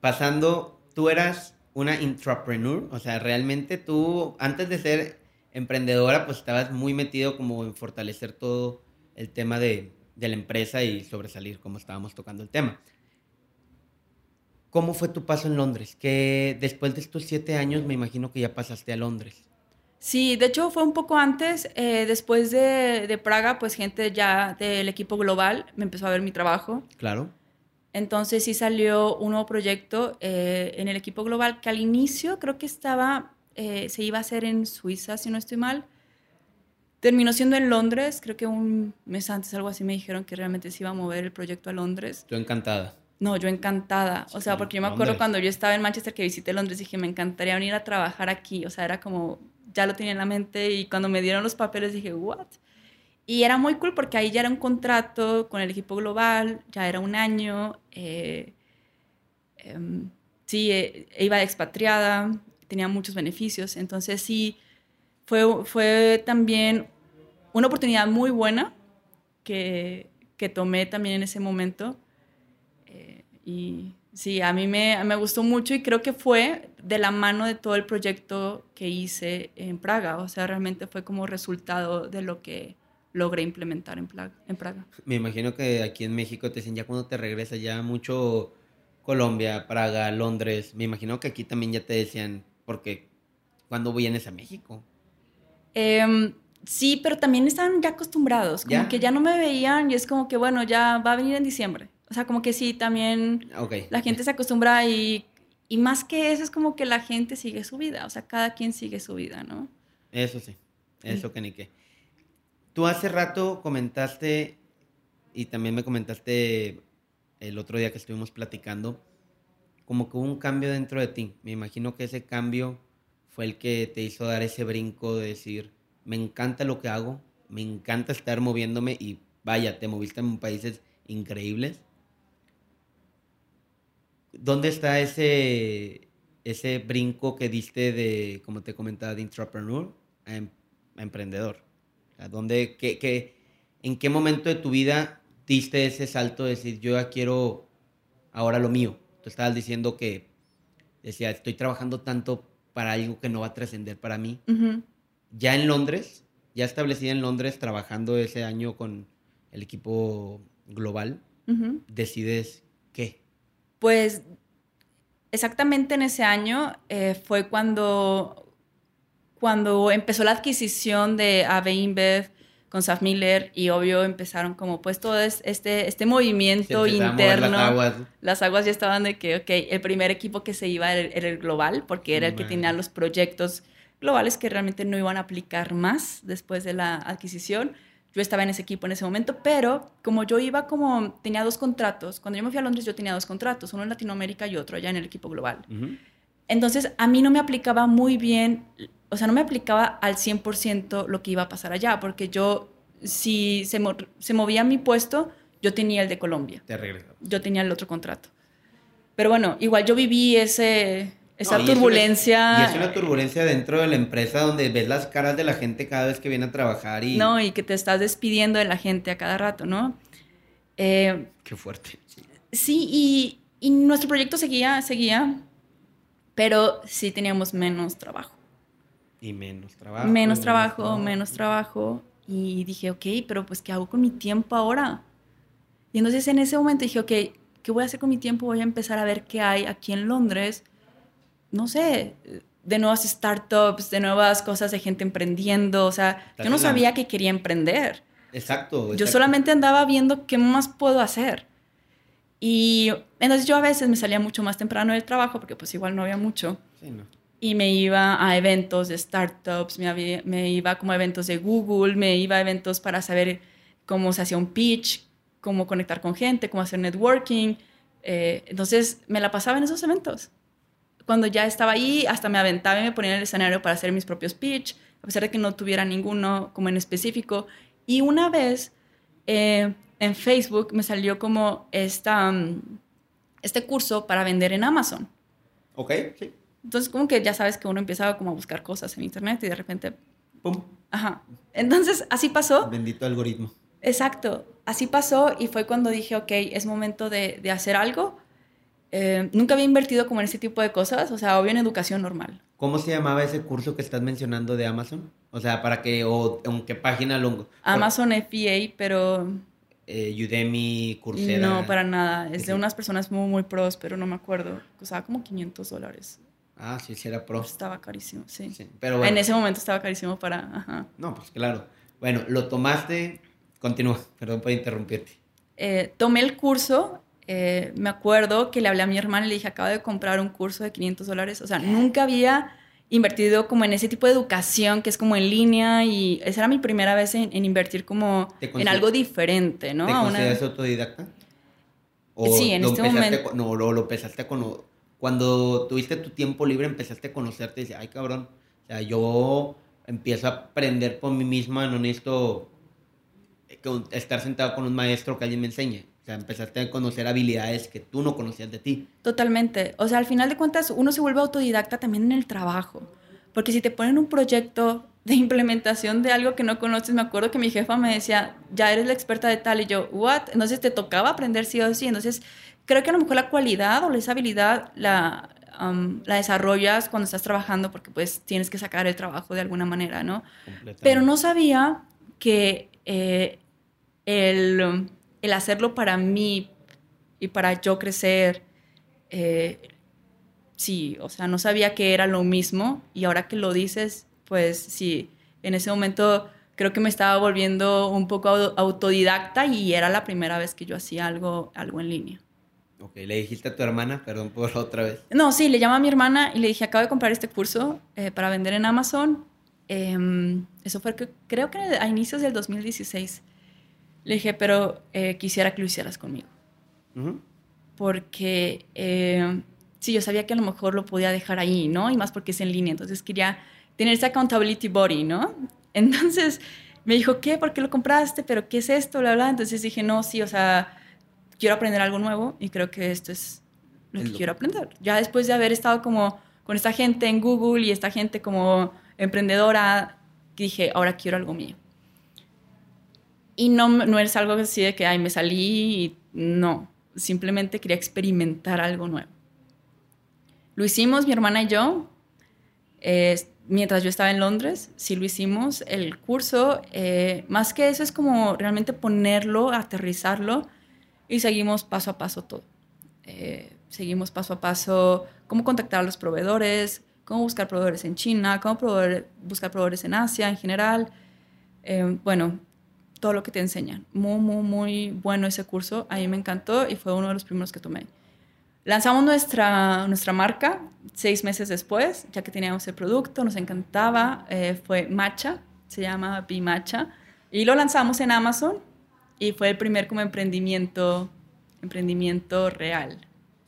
Pasando, tú eras una intrapreneur, o sea, realmente tú, antes de ser emprendedora, pues estabas muy metido como en fortalecer todo el tema de, de la empresa y sobresalir, como estábamos tocando el tema. ¿Cómo fue tu paso en Londres? Que después de estos siete años me imagino que ya pasaste a Londres. Sí, de hecho fue un poco antes, eh, después de, de Praga, pues gente ya del equipo global me empezó a ver mi trabajo. Claro. Entonces sí salió un nuevo proyecto eh, en el equipo global que al inicio creo que estaba, eh, se iba a hacer en Suiza, si no estoy mal. Terminó siendo en Londres, creo que un mes antes, algo así, me dijeron que realmente se iba a mover el proyecto a Londres. Yo encantada. No, yo encantada. O sea, porque yo me acuerdo cuando yo estaba en Manchester que visité Londres, dije, me encantaría venir a trabajar aquí. O sea, era como, ya lo tenía en la mente y cuando me dieron los papeles dije, ¿what? Y era muy cool porque ahí ya era un contrato con el equipo global, ya era un año. eh, em, sí, eh, iba expatriada, tenía muchos beneficios. Entonces sí, fue, fue también una oportunidad muy buena que, que tomé también en ese momento. Eh, y sí, a mí me, me gustó mucho y creo que fue de la mano de todo el proyecto que hice en Praga. O sea, realmente fue como resultado de lo que logré implementar en, Pla- en Praga. Me imagino que aquí en México te dicen ya cuando te regresas ya mucho Colombia, Praga, Londres. Me imagino que aquí también ya te decían, porque cuando vienes a México. Em, sí, pero también estaban ya acostumbrados, como ¿Ya? que ya no me veían y es como que, bueno, ya va a venir en diciembre. O sea, como que sí, también Ok. la gente se acostumbra y, y más que eso es como que la gente sigue su vida, o sea, cada quien sigue su vida, ¿no? Eso sí, eso que ni qué. Tú hace rato comentaste, y también me comentaste el otro día que estuvimos platicando, como que hubo un cambio dentro de ti. Me imagino que ese cambio fue el que te hizo dar ese brinco de decir, me encanta lo que hago, me encanta estar moviéndome y vaya, te moviste en países increíbles. ¿Dónde está ese, ese brinco que diste de, como te comentaba, de intrapreneur a, em- a emprendedor? Sea, ¿dónde, qué- ¿En qué momento de tu vida diste ese salto de decir, yo ya quiero ahora lo mío? Tú estabas diciendo que, decía, estoy trabajando tanto para algo que no va a trascender para mí. Ya en Londres, ya establecida en Londres, trabajando ese año con el equipo global, decides qué? Pues exactamente en ese año eh, fue cuando, cuando empezó la adquisición de AB InBev con Saf Miller y obvio empezaron como pues todo este, este movimiento interno. Las aguas. las aguas. ya estaban de que, ok, el primer equipo que se iba era, el global porque era el que tenía los proyectos globales que realmente no iban a aplicar más después de la adquisición. Yo estaba en ese equipo en ese momento, pero como yo iba como, tenía dos contratos, cuando yo me fui a Londres yo tenía dos contratos, uno en Latinoamérica y otro allá en el equipo global. Entonces a mí no me aplicaba muy bien, o sea, no me aplicaba al 100% lo que iba a pasar allá, porque yo, si se, se movía mi puesto, yo tenía el de Colombia. Te regresaba. Yo tenía el otro contrato. Pero bueno, igual yo viví ese, esa turbulencia. y es una turbulencia dentro de la empresa donde ves las caras de la gente cada vez que viene a trabajar y... No, y que te estás despidiendo de la gente a cada rato, ¿no? Eh, Qué fuerte. Sí, y, y, nuestro proyecto seguía, seguía, pero sí teníamos menos trabajo. Y menos trabajo. Menos trabajo, menos trabajo. Y dije, ok, pero pues ¿qué hago con mi tiempo ahora? Y entonces en ese momento dije, ok, ¿qué voy a hacer con mi tiempo? Voy a empezar a ver qué hay aquí en Londres no sé, de nuevas startups, de nuevas cosas de gente emprendiendo. O sea, yo no sabía que quería emprender. Exacto, Yo solamente andaba viendo qué más puedo hacer. Y entonces yo a veces me salía mucho más temprano del trabajo porque pues igual no había mucho. Sí, no. Y me iba a eventos de startups, me, me iba como a eventos de Google, me iba a eventos para saber cómo se hacía un pitch, cómo conectar con gente, cómo hacer networking. Eh, entonces me la pasaba en esos eventos cuando ya estaba ahí, hasta me aventaba y me ponía en el escenario para hacer mis propios pitch, a pesar de que no tuviera ninguno como en específico. Y una vez eh, en Facebook me salió como esta, mm, este curso para vender en Amazon. Ok, sí. Entonces, como que ya sabes que uno empieza como a buscar cosas en internet y de repente... ¡Pum! Ajá. Entonces, así pasó. Bendito algoritmo. Exacto. Así pasó y fue cuando dije, ok, es momento de, de hacer algo eh, nunca había invertido como en ese tipo de cosas, o sea, obvio en educación normal. ¿Cómo se llamaba ese curso que estás mencionando de Amazon? O sea, para que, o en qué página lo... Amazon FBA, pero... Eh, Udemy, Coursera. No, para nada. Es de unas personas muy, muy pros, pero no me acuerdo. Costaba como 500 dólares. Ah, sí, sí era pro. Estaba carísimo, sí. pero En ese momento estaba carísimo para... No, pues claro. Bueno, lo tomaste... Continúa, perdón por interrumpirte. Eh, tomé el curso eh, me acuerdo que le hablé a mi hermana y le dije, acabo de comprar un curso de 500 dólares. O sea, nunca había invertido como en ese tipo de educación que es como en línea y esa era mi primera vez en, invertir como en algo diferente, ¿no? ¿Te consideras autodidacta? sí, en este momento. No, lo, lo empezaste cuando, cuando tuviste tu tiempo libre, empezaste a conocerte y dices, ay cabrón, o sea, yo empiezo a aprender por mí misma, no necesito eh, estar sentado con un maestro que alguien me enseñe. O sea, empezaste a conocer habilidades que tú no conocías de ti. Totalmente. O sea, al final de cuentas, uno se vuelve autodidacta también en el trabajo. Porque si te ponen un proyecto de implementación de algo que no conoces, me acuerdo que mi jefa me decía, ya eres la experta de tal, y yo, ¿what? Entonces te tocaba aprender sí o sí. Entonces, creo que a lo mejor la cualidad o esa habilidad la, um, la desarrollas cuando estás trabajando porque pues tienes que sacar el trabajo de alguna manera, ¿no? Pero no sabía que eh, el el hacerlo para mí y para yo crecer, eh, sí, o sea, no sabía que era lo mismo y ahora que lo dices, pues sí, en ese momento creo que me estaba volviendo un poco autodidacta y era la primera vez que yo hacía algo, algo en línea. Ok, ¿le dijiste a tu hermana? Perdón por otra vez. No, sí, le llamé a mi hermana y le dije, acabo de comprar este curso eh, para vender en Amazon. Em, eso fue que, creo que a inicios del 2016. Le dije, pero eh, quisiera que lo hicieras conmigo. Porque eh, sí, yo sabía que a lo mejor lo podía dejar ahí, ¿no? Y más porque es en línea. Entonces quería tener ese accountability body, ¿no? Entonces me dijo, ¿qué? ¿Por qué lo compraste? ¿Pero qué es esto? Bla, bla. Entonces dije, no, sí, o sea, quiero aprender algo nuevo y creo que esto es lo que quiero aprender. Ya después de haber estado como con esta gente en Google y esta gente como emprendedora, dije, ahora quiero algo mío. Y no, no es algo así de que, ay, me salí y no, simplemente quería experimentar algo nuevo. Lo hicimos mi hermana y yo, mientras yo estaba en Londres, sí lo hicimos. El curso, eh, más que eso, es como realmente ponerlo, aterrizarlo y seguimos paso a paso todo. Eh, seguimos paso a paso cómo contactar a los proveedores, cómo buscar proveedores en China, cómo buscar proveedores en Asia en general. Eh, bueno, todo lo que te enseñan. Muy, muy, muy bueno ese curso. A mí me encantó y fue uno de los primeros que tomé. Lanzamos nuestra, nuestra marca seis meses después, ya que teníamos el producto, nos encantaba. Eh, fue Matcha, se llama Bimacha. Y lo lanzamos en Amazon y fue el primer como emprendimiento, emprendimiento real.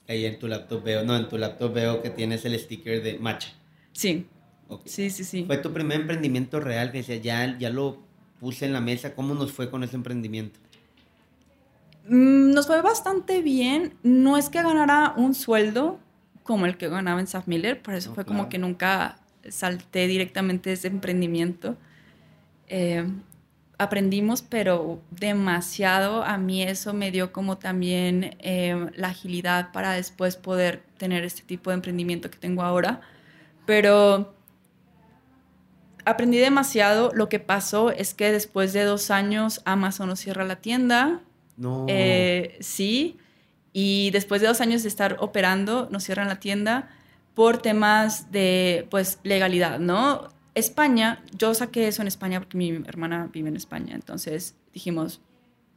Ahí en tu laptop veo, no, en tu laptop veo que tienes el sticker de Matcha. Sí. Sí, sí, sí. Fue tu primer emprendimiento real, que decía, ya, ya lo puse en la mesa. ¿Cómo nos fue con ese emprendimiento? Mm, nos fue bastante bien. No es que ganara un sueldo como el que ganaba en Saf Miller, por eso fue como que nunca salté directamente de ese emprendimiento. Eh, aprendimos, pero demasiado. A mí eso me dio como también eh, la agilidad para después poder tener este tipo de emprendimiento que tengo ahora. Pero aprendí demasiado. Lo que pasó es que después de dos años Amazon nos cierra la tienda no. Eh, sí. Y después de dos años de estar operando, nos cierran la tienda por temas de, pues, legalidad, ¿no? España, yo saqué eso en España porque mi hermana vive en España, entonces dijimos,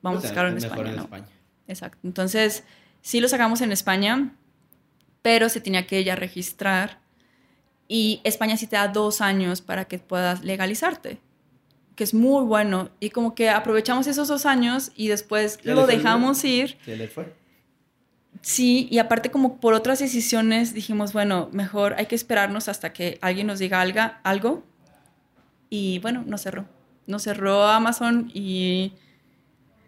vamos a sacarlo en España, en España. Exacto. Entonces, sí lo sacamos en España, pero se tenía que ella registrar y España sí te da dos años para que puedas legalizarte que es muy bueno. Y como que aprovechamos esos dos años y después lo dejamos ir. ¿Qué le fue? Sí, y aparte como por otras decisiones dijimos, bueno, mejor hay que esperarnos hasta que alguien nos diga algo. Y bueno, nos cerró. Nos cerró Amazon y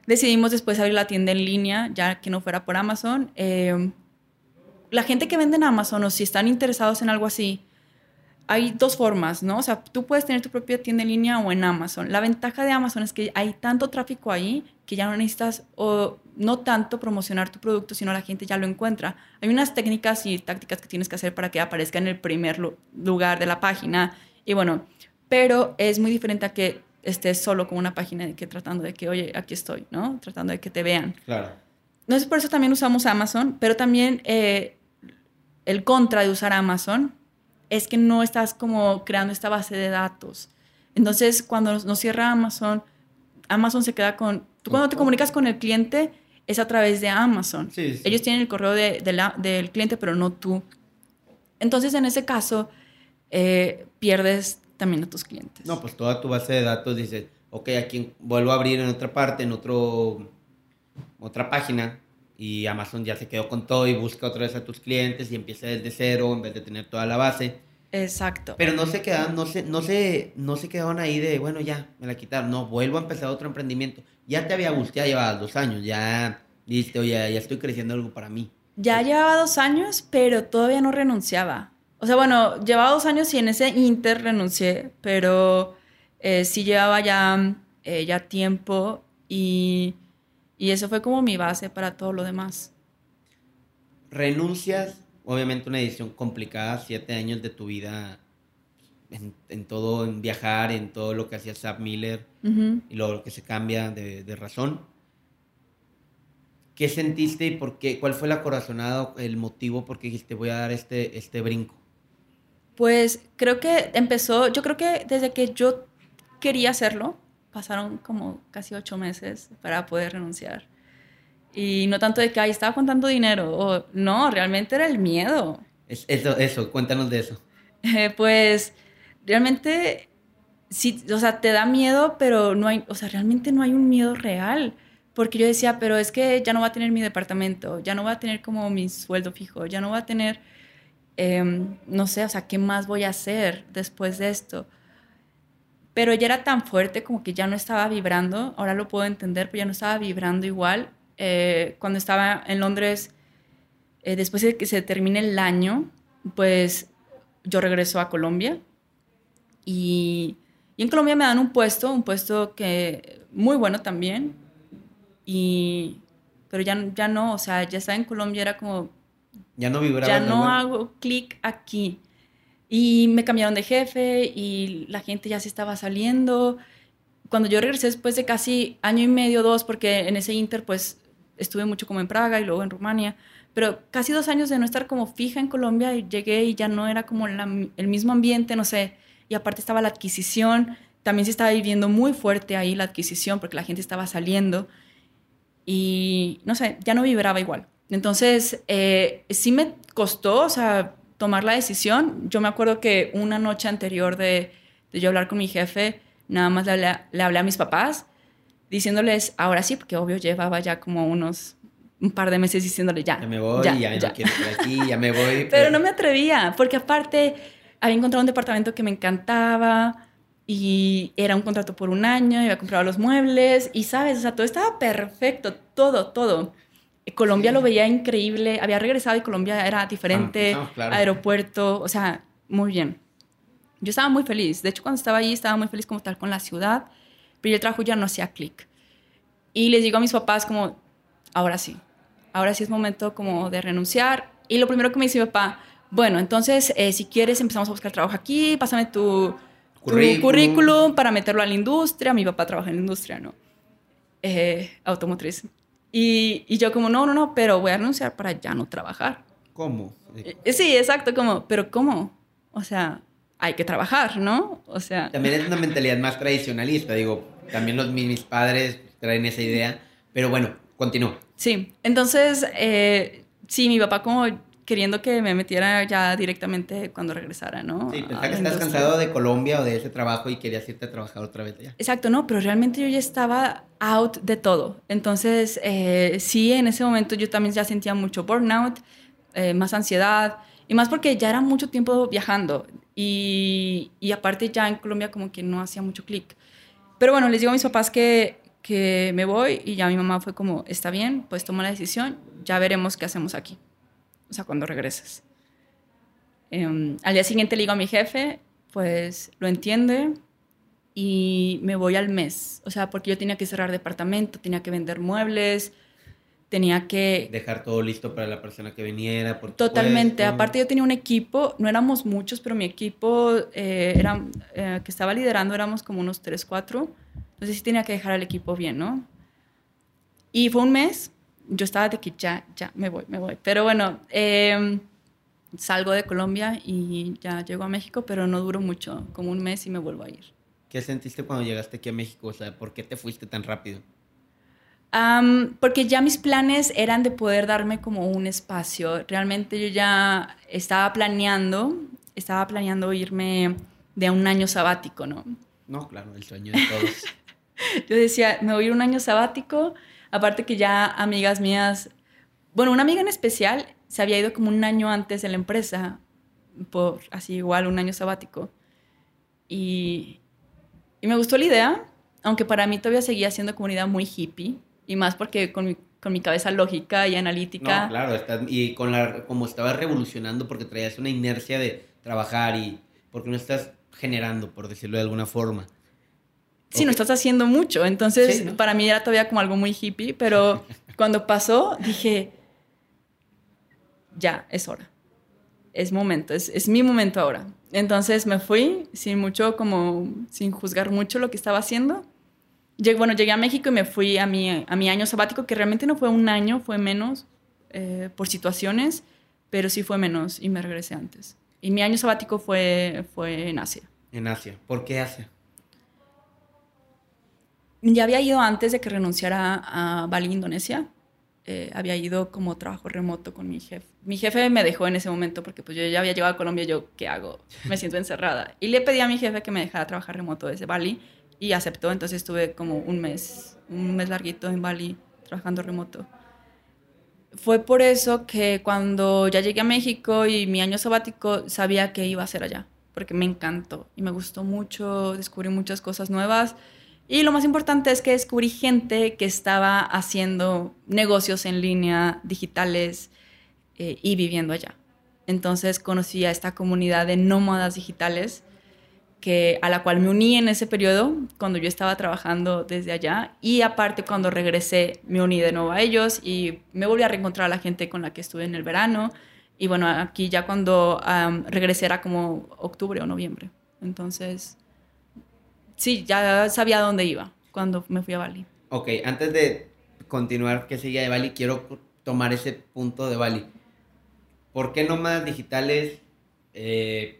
decidimos después abrir la tienda en línea, ya que no fuera por Amazon. Eh, la gente que vende en Amazon o si están interesados en algo así, hay dos formas, ¿no? O sea, tú puedes tener tu propia tienda en línea o en Amazon. La ventaja de Amazon es que hay tanto tráfico ahí que ya no necesitas o no tanto promocionar tu producto, sino la gente ya lo encuentra. Hay unas técnicas y tácticas que tienes que hacer para que aparezca en el primer lugar de la página. Y bueno, pero es muy diferente a que estés solo con una página de que tratando de que, oye, aquí estoy, ¿no? Tratando de que te vean. Claro. Entonces, por eso también usamos Amazon, pero también eh, el contra de usar Amazon es que no estás como creando esta base de datos. Entonces, cuando nos, cierra Amazon, Amazon se queda con... Tú cuando te comunicas con el cliente es a través de Amazon. Ellos tienen el correo de, la, del cliente, pero no tú. Entonces, en ese caso, eh, pierdes también a tus clientes. No, pues toda tu base de datos dice, ok, aquí vuelvo a abrir en otra parte, en otro, otra página, y Amazon ya se quedó con todo y busca otra vez a tus clientes y empieza desde cero en vez de tener toda la base. Exacto. Pero no se quedaban, no se, no se, no se quedaron ahí de, bueno, ya, me la quitaron. No, vuelvo a empezar otro emprendimiento. Ya te había gustado, ya llevabas dos años, ya dijiste, oye, ya estoy creciendo algo para mí. Ya llevaba dos años, pero todavía no renunciaba. O sea, bueno, llevaba dos años y en ese inter renuncié, pero eh, sí llevaba ya, eh, ya tiempo y y eso fue como mi base para todo lo demás. Renuncias, obviamente una edición complicada, siete años de tu vida en, todo, en viajar, en todo lo que hacía Sam Miller y lo que se cambia de, razón. ¿Qué sentiste y por qué? ¿Cuál fue la corazonada, el motivo por qué dijiste voy a dar este, este brinco? Pues creo que empezó, yo creo que desde que yo quería hacerlo, pasaron como casi ocho meses para poder renunciar. Y no tanto de que, ahí estaba contando dinero, o no, realmente era el miedo. eso, eso, cuéntanos de eso. Eh, pues realmente, sí, o sea, te da miedo, pero no hay, o sea, realmente no hay un miedo real. Porque yo decía, pero es que ya no va a tener mi departamento, ya no va a tener como mi sueldo fijo, ya no va a tener, em, no sé, o sea, ¿qué más voy a hacer después de esto? pero ya era tan fuerte como que ya no estaba vibrando, ahora lo puedo entender, pero ya no estaba vibrando igual. Eh, cuando estaba en Londres, eh, después de que se termine el año, pues yo regreso a Colombia y, y, en Colombia me dan un puesto, un puesto que muy bueno también, y, pero ya, ya no, o sea, ya estaba en Colombia, era como... Ya no vibraba. Ya no hago clic aquí. Y me cambiaron de jefe y la gente ya se estaba saliendo. Cuando yo regresé después de casi año y medio, dos, porque en ese inter pues estuve mucho como en Praga y luego en Rumania, pero casi dos años de no estar como fija en Colombia y llegué y ya no era como el mismo ambiente, no sé, y aparte estaba la adquisición, también se estaba viviendo muy fuerte ahí la adquisición porque la gente estaba saliendo y no sé, ya no vibraba igual. Entonces, eh, sí me costó, o sea, tomar la decisión. Yo me acuerdo que una noche anterior de, de yo hablar con mi jefe, nada más le, le, hablé a mis papás diciéndoles, ahora sí, porque obvio llevaba ya como unos un par de meses diciéndole ya. Ya me voy, ya, ya, no quiero estar aquí, ya me voy. Pero... pero no me atrevía, porque aparte había encontrado un departamento que me encantaba y era un contrato por un año, había comprado los muebles y, ¿sabes? O sea, todo estaba perfecto, todo, todo. Colombia lo veía increíble, había regresado y Colombia era diferente, ah, aeropuerto, o sea, muy bien. Yo estaba muy feliz, de hecho cuando estaba allí estaba muy feliz como tal con la ciudad, pero el trabajo ya no hacía clic. Y les digo a mis papás como, ahora sí, ahora sí es momento como de renunciar. Y lo primero que me dice mi papá, bueno, entonces eh, si quieres empezamos a buscar trabajo aquí, pásame tu, currículum. currículum para meterlo a la industria. Mi papá trabaja en la industria, ¿no? Eh, automotriz. Y, y, yo como, no, no, no, pero voy a renunciar para ya no trabajar. ¿Cómo? Eh, sí, exacto, como, pero ¿cómo? O sea, hay que trabajar, ¿no? O sea... También es una mentalidad más tradicionalista, digo, también los, mis padres traen esa idea, pero bueno, continúo. Sí, entonces, eh, sí, mi papá como queriendo que me metiera ya directamente cuando regresara, ¿no? Sí, pensaba que estás cansado de Colombia o de ese trabajo y querías irte a trabajar otra vez allá. Exacto, no, pero realmente yo ya estaba out de todo. Entonces, eh, sí, en ese momento yo también ya sentía mucho burnout, eh, más ansiedad, y más porque ya era mucho tiempo viajando. Y, aparte ya en Colombia como que no hacía mucho clic. Pero bueno, les digo a mis papás que, que me voy y ya mi mamá fue como, está bien, pues toma la decisión, ya veremos qué hacemos aquí o sea, cuando regreses. Em, al día siguiente le digo a mi jefe, pues lo entiende y me voy al mes. O sea, porque yo tenía que cerrar departamento, tenía que vender muebles, tenía que... Dejar todo listo para la persona que viniera. Totalmente. Aparte yo tenía un equipo, no éramos muchos, pero mi equipo eh, era, eh, que estaba liderando éramos como unos 3, 4. Entonces sí tenía que dejar al equipo bien, ¿no? Y fue un mes yo estaba de que ya, ya, me voy, me voy. Pero bueno, em, salgo de Colombia y ya llego a México, pero no duro mucho, como un mes y me vuelvo a ir. ¿Qué sentiste cuando llegaste aquí a México? O sea, ¿por qué te fuiste tan rápido? Porque ya mis planes eran de poder darme como un espacio. Realmente yo ya estaba planeando, estaba planeando irme de un año sabático, ¿no? No, claro, el sueño de todos. yo decía, me voy a ir un año sabático, Aparte que ya amigas mías, bueno, una amiga en especial se había ido como un año antes de la empresa, por así igual un año sabático. Y, y me gustó la idea, aunque para mí todavía seguía siendo comunidad muy hippie, y más porque con mi, con mi cabeza lógica y analítica. No, claro, y con la, como estabas revolucionando porque traías una inercia de trabajar y porque no estás generando, por decirlo de alguna forma sí, no estás haciendo mucho. Entonces, para mí era todavía como algo muy hippie, pero cuando pasó, dije, ya, es hora. Es momento, es, es, mi momento ahora. Entonces me fui sin mucho, como, sin juzgar mucho lo que estaba haciendo. Llegué, bueno, llegué a México y me fui a mi, a mi año sabático, que realmente no fue un año, fue menos eh, por situaciones, pero sí fue menos y me regresé antes. Y mi año sabático fue, fue en Asia. En Asia. ¿Por qué Asia? ya había ido antes de que renunciara a Bali, Indonesia. Eh, había ido como trabajo remoto con mi jefe. Mi jefe me dejó en ese momento porque pues yo ya había llegado a Colombia, yo, ¿qué hago? Me siento encerrada. Y le pedí a mi jefe que me dejara trabajar remoto desde Bali y aceptó. Entonces estuve como un mes, un mes larguito en Bali trabajando remoto. Fue por eso que cuando ya llegué a México y mi año sabático sabía que iba a ser allá, porque me encantó y me gustó mucho, descubrí muchas cosas nuevas y lo más importante es que descubrí gente que estaba haciendo negocios en línea, digitales eh, y viviendo allá. Entonces conocí a esta comunidad de nómadas digitales que, a la cual me uní en ese periodo cuando yo estaba trabajando desde allá y aparte cuando regresé me uní de nuevo a ellos y me volví a reencontrar a la gente con la que estuve en el verano y bueno, aquí ya cuando regresé era como octubre o noviembre. Entonces sí, ya sabía dónde iba cuando me fui a Bali. Ok, antes de continuar que siga de Bali, quiero tomar ese punto de Bali. ¿Por qué nómadas digitales? Eh,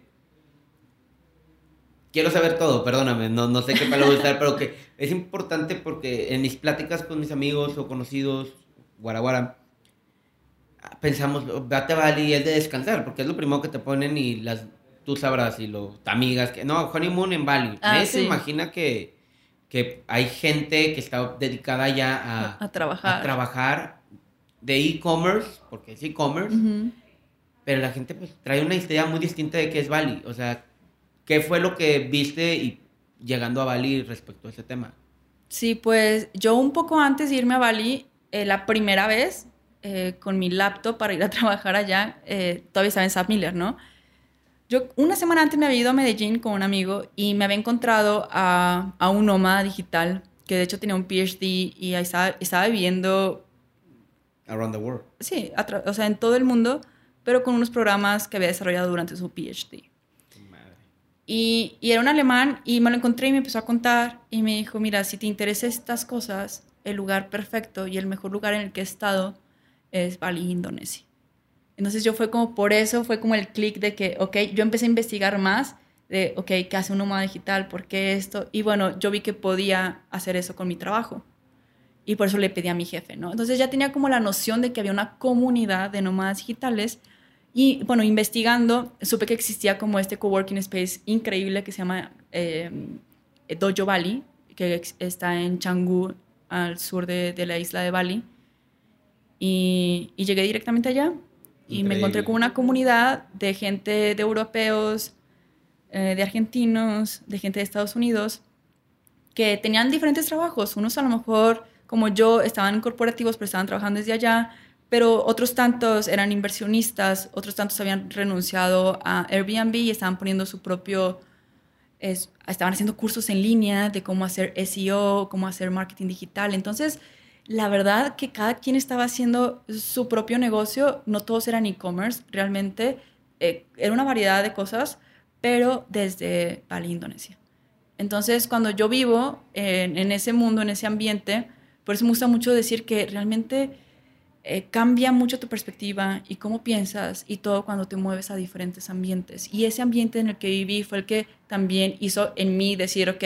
quiero saber todo, perdóname, no, no sé qué palabra usar, pero que es importante porque en mis pláticas con mis amigos o conocidos, guaraguara, pensamos, vete a Bali es de descansar, porque es lo primero que te ponen y las tú sabrás y lo amigas que no, honeymoon en Bali. Ah, se imagina que, que hay gente que está dedicada ya a, trabajar. A trabajar de e-commerce, porque es e-commerce, pero la gente pues trae una idea muy distinta de qué es Bali. O sea, ¿qué fue lo que viste y llegando a Bali respecto a ese tema? Sí, pues yo un poco antes de irme a Bali, eh, la primera vez, eh, con mi laptop para ir a trabajar allá, eh, todavía estaba en Sam Miller, ¿no? Yo una semana antes me había ido a Medellín con un amigo y me había encontrado a, a un nómada digital que de hecho tenía un PhD y estaba, estaba viviendo... Around the world. Sí, o sea, en todo el mundo, pero con unos programas que había desarrollado durante su PhD. Y, y, era un alemán y me lo encontré y me empezó a contar y me dijo, mira, si te interesan estas cosas, el lugar perfecto y el mejor lugar en el que he estado es Bali, Indonesia. Entonces yo fue como, por eso fue como el clic de que, ok, yo empecé a investigar más de, ok, ¿qué hace un nómada digital? ¿Por qué esto? Y bueno, yo vi que podía hacer eso con mi trabajo. Y por eso le pedí a mi jefe, ¿no? Entonces ya tenía como la noción de que había una comunidad de nómadas digitales. Y bueno, investigando, supe que existía como este coworking space increíble que se llama eh, Dojo Bali, que está en Canggu, al sur de, de la isla de Bali. Y, y llegué directamente allá y me encontré con una comunidad de gente de europeos, eh, de argentinos, de gente de Estados Unidos, que tenían diferentes trabajos. Unos a lo mejor, como yo, estaban corporativos, pero estaban trabajando desde allá, pero otros tantos eran inversionistas, otros tantos habían renunciado a Airbnb y estaban poniendo su propio, estaban haciendo cursos en línea de cómo hacer SEO, cómo hacer marketing digital. Entonces, la verdad que cada quien estaba haciendo su propio negocio, no todos eran e-commerce, realmente eh, era una variedad de cosas, pero desde Bali, Indonesia. Entonces, cuando yo vivo en, ese mundo, en ese ambiente, por eso me gusta mucho decir que realmente eh, cambia mucho tu perspectiva y cómo piensas y todo cuando te mueves a diferentes ambientes. Y ese ambiente en el que viví fue el que también hizo en mí decir, ok,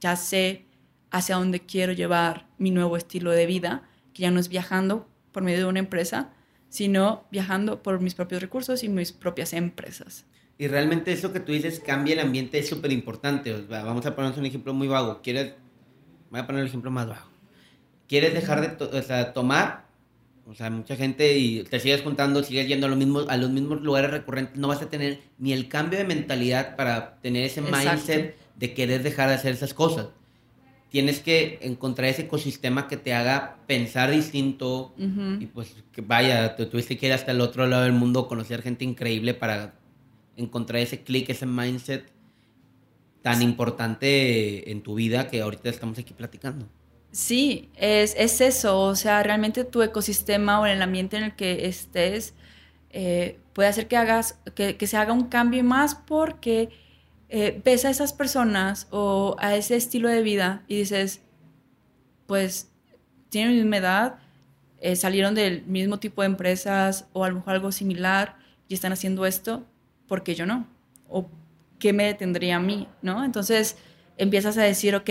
ya sé hacia dónde quiero llevar mi nuevo estilo de vida, que ya no es viajando por medio de una empresa, sino viajando por mis propios recursos y mis propias empresas. Y realmente eso que tú dices, cambia el ambiente, es súper importante. vamos a ponernos un ejemplo muy vago. ¿Quieres, voy a poner el ejemplo más vago. ¿Quieres dejar de tomar? O sea, mucha gente y te sigues juntando, sigues yendo a los mismos, a los mismos lugares recurrentes, no vas a tener ni el cambio de mentalidad para tener ese mindset de querer dejar de hacer esas cosas. Tienes que encontrar ese ecosistema que te haga pensar distinto y pues que vaya, tú tuviste que ir hasta el otro lado del mundo, conocer gente increíble para encontrar ese clic, ese mindset tan importante en tu vida que ahorita estamos aquí platicando. Sí, es, es eso, o sea, realmente tu ecosistema o el ambiente en el que estés eh, puede hacer que hagas, que, que se haga un cambio más porque eh, ves a esas personas o a ese estilo de vida y dices, pues tienen la misma edad, eh, salieron del mismo tipo de empresas o a lo mejor algo similar y están haciendo esto, ¿por qué yo no? ¿O qué me detendría a mí? ¿no? Entonces empiezas a decir, ok,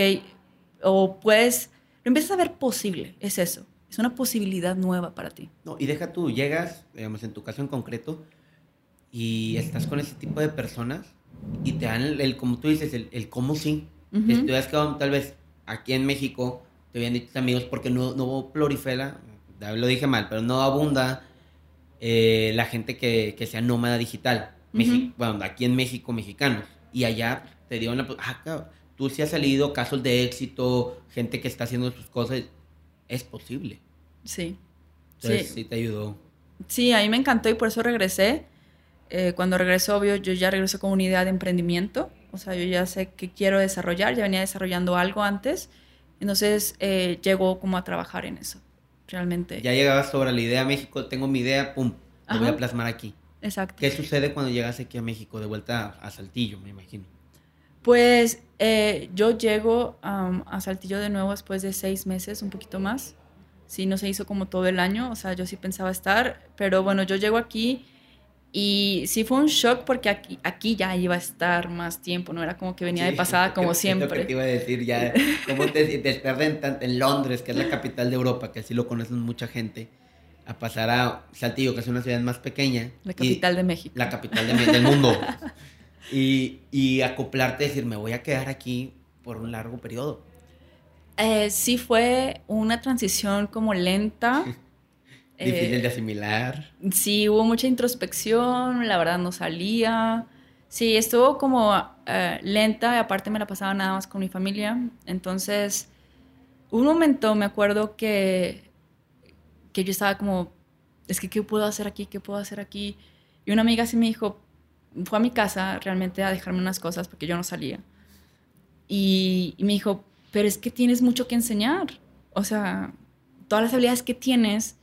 o puedes, lo empiezas a ver posible, es eso, es una posibilidad nueva para ti. No, y deja tú, llegas, digamos, en tu caso en concreto, y estás con ese tipo de personas y te dan el, como tú dices, el, el cómo sí. Uh -huh. tal vez aquí en México, te habían dicho amigos, porque no, no prolifera, lo dije mal, pero no abunda eh, la gente que, que, sea nómada digital. bueno, aquí en México, mexicanos. Y allá te dieron la... Ah, tú sí has salido casos de éxito, gente que está haciendo sus cosas. Es posible. Sí. Entonces, sí, sí te ayudó. Sí, a mí me encantó y por eso regresé eh, cuando regreso, obvio, yo ya regreso con una idea de emprendimiento. O sea, yo ya sé que quiero desarrollar, ya venía desarrollando algo antes. Entonces, eh, llego como a trabajar en eso, realmente. Ya llegabas sobre la idea México, tengo mi idea, pum, lo voy a plasmar aquí. Exacto. ¿Qué sucede cuando llegas aquí a México, de vuelta a, Saltillo, me imagino? Pues eh, yo llego a Saltillo de nuevo después de seis meses, un poquito más. sí, no se hizo como todo el año, o sea, yo sí pensaba estar, pero bueno, yo llego aquí y sí fue un shock porque aquí, aquí ya iba a estar más tiempo, no era como que venía de pasada como siempre. Lo que te iba a decir ya, ¿cómo te, te en, en Londres, que es la capital de Europa, que así lo conocen mucha gente? a pasar a Saltillo, que es una ciudad más pequeña. La capital de México. La capital del mundo. y, y acoplarte, decir, me voy a quedar aquí por un largo periodo. Eh, sí fue una transición como lenta. Difícil de eh, asimilar. Sí, hubo mucha introspección, la verdad no salía. Sí, estuvo como eh, lenta y aparte me la pasaba nada más con mi familia. Entonces, un momento me acuerdo que que yo estaba como, es que, ¿qué puedo hacer aquí? ¿Qué puedo hacer aquí? Y una amiga sí me dijo, fue a mi casa realmente a dejarme unas cosas porque yo no salía. Y, me dijo, pero es que tienes mucho que enseñar. O sea, todas las habilidades que tienes,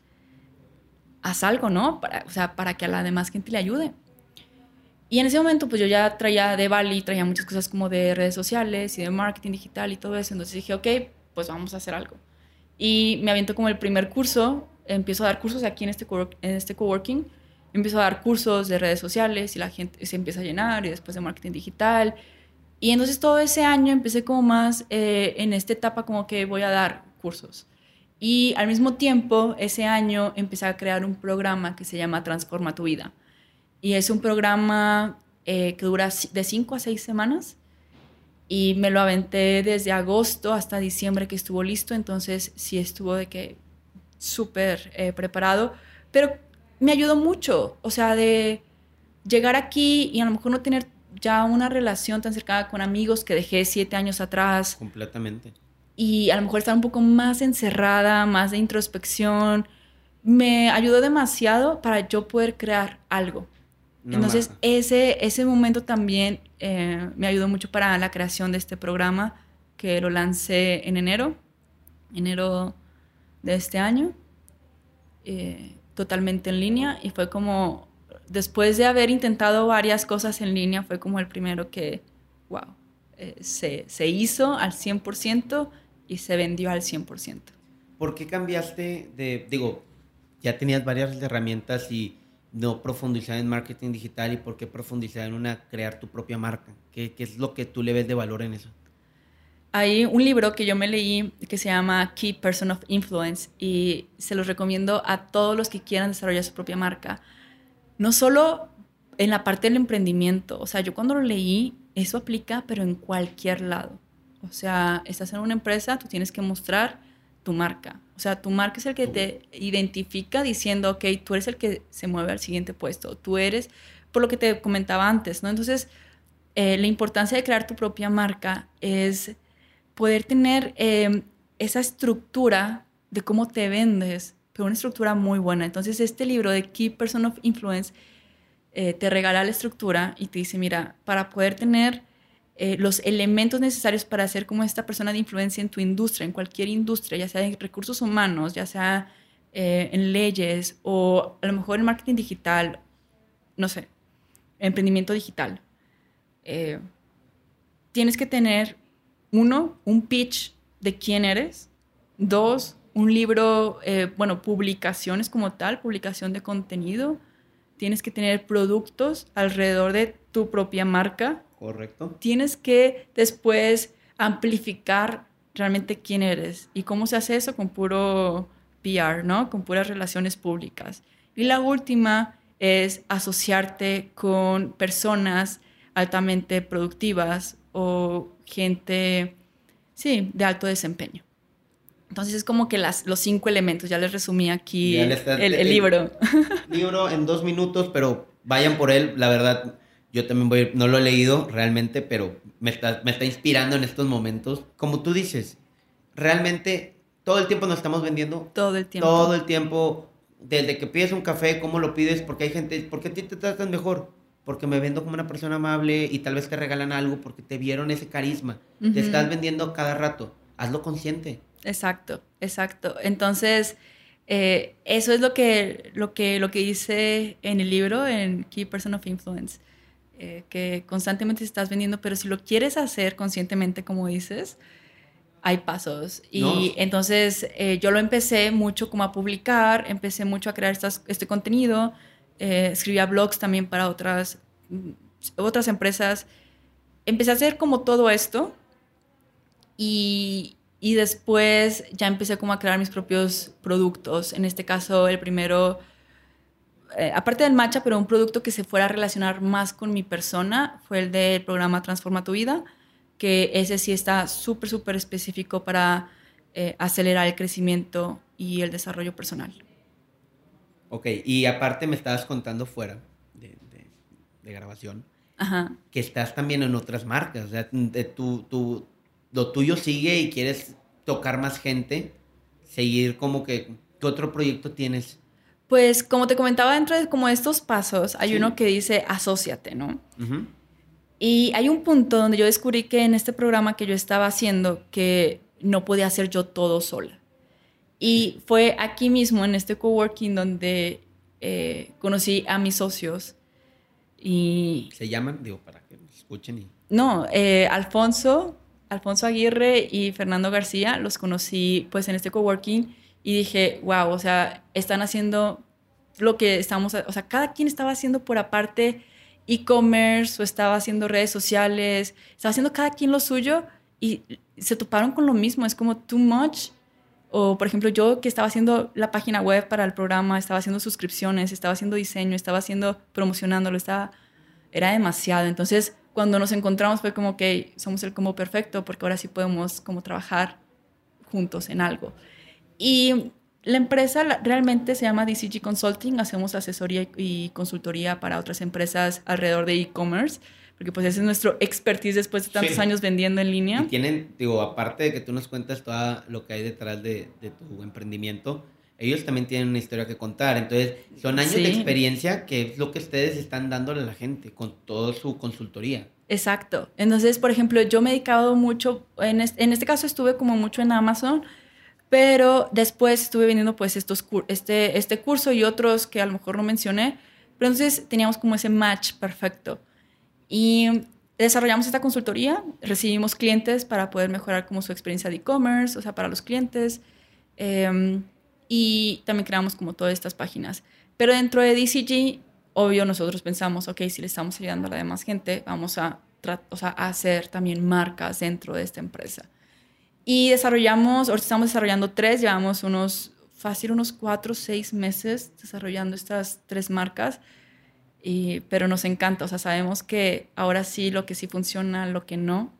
haz algo, ¿no? Para, o sea, para que a la demás gente le ayude. Y en ese momento, pues yo ya traía de Bali, traía muchas cosas como de redes sociales y de marketing digital y todo eso. Entonces dije, ok, pues vamos a hacer algo. Y me aviento como el primer curso empiezo a dar cursos aquí en este, en este coworking, empiezo a dar cursos de redes sociales y la gente se empieza a llenar y después de marketing digital. Y entonces todo ese año empecé como más eh, en esta etapa como que voy a dar cursos. Y al mismo tiempo, ese año empecé a crear un programa que se llama Transforma tu vida. Y es un programa eh, que dura de 5 a 6 semanas. Y me lo aventé desde agosto hasta diciembre que estuvo listo. Entonces sí estuvo de que súper eh, preparado, pero me ayudó mucho, o sea, de llegar aquí y a lo mejor no tener ya una relación tan cercana con amigos que dejé siete años atrás. Completamente. Y a lo mejor estar un poco más encerrada, más de introspección, me ayudó demasiado para yo poder crear algo. Entonces, ese, ese momento también eh, me ayudó mucho para la creación de este programa que lo lancé en enero, enero de este año, eh, totalmente en línea, y fue como, después de haber intentado varias cosas en línea, fue como el primero que, wow, eh, se, se, hizo al 100% y se vendió al 100%. ¿Por qué cambiaste de, digo, ya tenías varias herramientas y no profundizar en marketing digital y por qué profundizar en una, crear tu propia marca? ¿Qué, ¿Qué, es lo que tú le ves de valor en eso? Hay un libro que yo me leí que se llama Key Person of Influence y se los recomiendo a todos los que quieran desarrollar su propia marca. No solo en la parte del emprendimiento, o sea, yo cuando lo leí, eso aplica, pero en cualquier lado. O sea, estás en una empresa, tú tienes que mostrar tu marca. O sea, tu marca es el que te identifica diciendo, ok, tú eres el que se mueve al siguiente puesto. Tú eres, por lo que te comentaba antes, ¿no? Entonces, eh, la importancia de crear tu propia marca es poder tener em, esa estructura de cómo te vendes, pero una estructura muy buena. Entonces, este libro de Key Person of Influence eh, te regala la estructura y te dice, mira, para poder tener eh, los elementos necesarios para ser como esta persona de influencia en tu industria, en cualquier industria, ya sea en recursos humanos, ya sea eh, en leyes o a lo mejor en marketing digital, no sé, emprendimiento digital. tienes que tener uno, un pitch de quién eres. Dos, un libro, eh, bueno, publicaciones como tal, publicación de contenido. Tienes que tener productos alrededor de tu propia marca. Correcto. Tienes que después amplificar realmente quién eres. ¿Y cómo se hace eso? Con puro PR, ¿no? Con puras relaciones públicas. Y la última es asociarte con personas altamente productivas o gente, sí, de alto desempeño. Entonces es como que las, los cinco elementos, ya les resumí aquí el, el, libro. Libro en dos minutos, pero vayan por él, la verdad, yo también voy, no lo he leído realmente, pero me está, me está inspirando en estos momentos. Como tú dices, realmente todo el tiempo nos estamos vendiendo. Todo el tiempo. Todo el tiempo, desde que pides un café, cómo lo pides, porque hay gente, porque a ti te tratan mejor porque me vendo como una persona amable y tal vez te regalan algo porque te vieron ese carisma. Te estás vendiendo cada rato. Hazlo consciente. Exacto, exacto. Entonces, eh, eso es lo que, lo, que, lo que hice en el libro, en Key Person of Influence, eh, que constantemente estás vendiendo, pero si lo quieres hacer conscientemente, como dices, hay pasos. Y entonces eh, yo lo empecé mucho como a publicar, empecé mucho a crear este contenido, eh, escribía blogs también para otras, otras empresas. Empecé a hacer como todo esto y, y después ya empecé como a crear mis propios productos. En este caso, el primero, eh, aparte del matcha, pero un producto que se fuera a relacionar más con mi persona, fue el del programa Transforma tu vida que ese sí está súper, súper específico para eh, acelerar el crecimiento y el desarrollo personal. Ok, y aparte me estabas contando fuera de, grabación que estás también en otras marcas, o sea, de tu, tu, lo tuyo sigue y quieres tocar más gente, seguir como que, ¿qué otro proyecto tienes? Pues como te comentaba, dentro de como estos pasos, hay uno que dice asóciate, ¿no? Y hay un punto donde yo descubrí que en este programa que yo estaba haciendo, que no podía hacer yo todo sola. Y fue aquí mismo, en este coworking, donde eh, conocí a mis socios. Y... ¿Se llaman? Digo, para que escuchen. Y... No, eh, Alfonso, Alfonso Aguirre y Fernando García, los conocí pues en este coworking y dije, wow, o sea, están haciendo lo que estamos, o sea, cada quien estaba haciendo por aparte e-commerce o estaba haciendo redes sociales, estaba haciendo cada quien lo suyo y se toparon con lo mismo, es como too much. O, por ejemplo, yo que estaba haciendo la página web para el programa, estaba haciendo suscripciones, estaba haciendo diseño, estaba haciendo, promocionándolo, estaba, era demasiado. Entonces, cuando nos encontramos fue como que somos el combo perfecto porque ahora sí podemos como trabajar juntos en algo. Y la empresa realmente se llama DCG Consulting, hacemos asesoría y consultoría para otras empresas alrededor de e-commerce, porque pues ese es nuestro expertise después de tantos años vendiendo en línea. Y tienen, digo, aparte de que tú nos cuentas todo lo que hay detrás de, tu emprendimiento, ellos también tienen una historia que contar. Entonces, son años de experiencia que es lo que ustedes están dándole a la gente con toda su consultoría. Exacto. Entonces, por ejemplo, yo me he dedicado mucho, en en este caso estuve como mucho en Amazon, pero después estuve vendiendo pues estos, este, este curso y otros que a lo mejor no mencioné. Pero entonces teníamos como ese match perfecto. Y desarrollamos esta consultoría, recibimos clientes para poder mejorar como su experiencia de e-commerce, o sea, para los clientes. Em, y también creamos como todas estas páginas. Pero dentro de DCG, obvio, nosotros pensamos, ok, si le estamos ayudando a la demás gente, vamos a, o sea, a hacer también marcas dentro de esta empresa. Y desarrollamos, ahorita estamos desarrollando tres, llevamos unos, fácil, unos cuatro seis meses desarrollando estas tres marcas, y, pero nos encanta, o sea, sabemos que ahora sí lo que sí funciona, lo que no,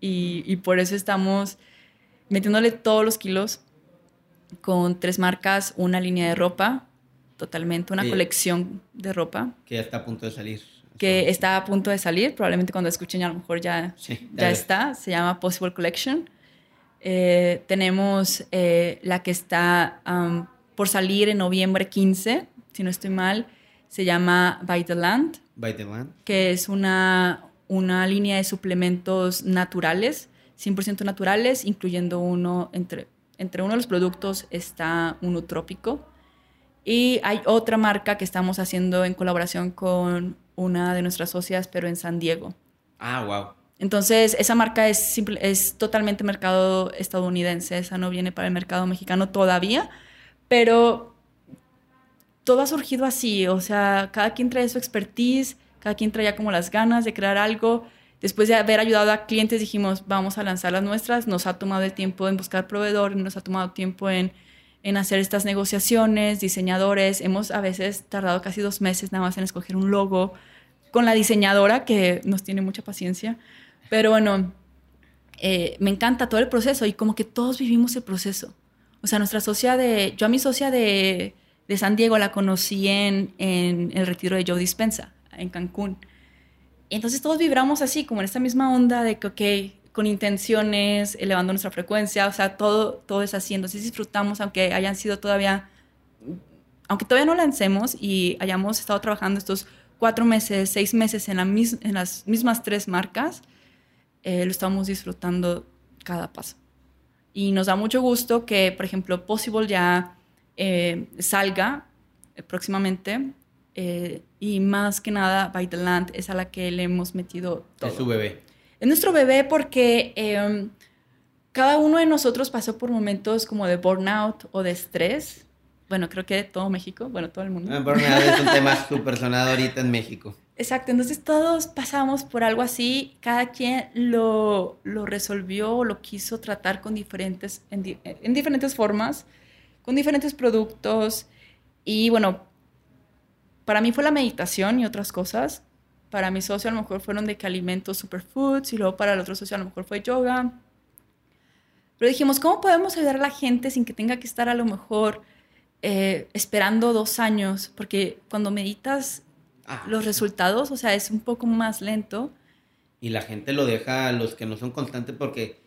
y, y por eso estamos metiéndole todos los kilos con tres marcas, una línea de ropa, totalmente, una colección de ropa. Que ya está a punto de salir. Que está a punto de salir, probablemente cuando escuchen a lo mejor ya, ya está, se llama Possible Collection. Eh, tenemos eh, la que está por salir en noviembre 15, si no estoy mal, se llama By the Land. By the Land. Que es una, una línea de suplementos naturales, 100% naturales, incluyendo uno, entre, entre uno de los productos está un trópico. Y hay otra marca que estamos haciendo en colaboración con una de nuestras socias, pero en San Diego. Ah, wow. Entonces, esa marca es, simple, es totalmente mercado estadounidense, esa no viene para el mercado mexicano todavía, pero todo ha surgido así, o sea, cada quien trae su expertise, cada quien traía como las ganas de crear algo. Después de haber ayudado a clientes, dijimos, vamos a lanzar las nuestras. Nos ha tomado el tiempo en buscar proveedores, nos ha tomado tiempo en, en hacer estas negociaciones, diseñadores. Hemos a veces tardado casi dos meses nada más en escoger un logo con la diseñadora, que nos tiene mucha paciencia. Pero bueno, eh, me encanta todo el proceso y como que todos vivimos el proceso. O sea, nuestra socia de, yo a mi socia de, de San Diego la conocí en, en, el retiro de Joe Dispensa, en Cancún. Entonces todos vibramos así, como en esta misma onda de que, ok, con intenciones, elevando nuestra frecuencia, o sea, todo, todo es así. Entonces disfrutamos, aunque hayan sido todavía, aunque todavía no lancemos y hayamos estado trabajando estos cuatro meses, seis meses en, la en las mismas tres marcas, eh, lo estamos disfrutando cada paso. Y nos da mucho gusto que, por ejemplo, Possible ya eh, salga eh, próximamente. y más que nada, By the Land es a la que le hemos metido todo. Es su bebé. Es nuestro bebé porque em, cada uno de nosotros pasó por momentos como de burnout o de estrés. Bueno, creo que todo México, bueno, todo el mundo. Ah, burnout es un tema súper sonado ahorita en México. Exacto, entonces todos pasamos por algo así, cada quien lo, lo resolvió o lo quiso tratar con diferentes, en, en diferentes formas, con diferentes productos. Y bueno, para mí fue la meditación y otras cosas. Para mi socio a lo mejor fueron de que alimentos superfoods y luego para el otro socio a lo mejor fue yoga. Pero dijimos, ¿cómo podemos ayudar a la gente sin que tenga que estar a lo mejor eh, esperando dos años? Porque cuando meditas ah, los resultados, o sea, es un poco más lento. Y la gente lo deja a los que no son constantes porque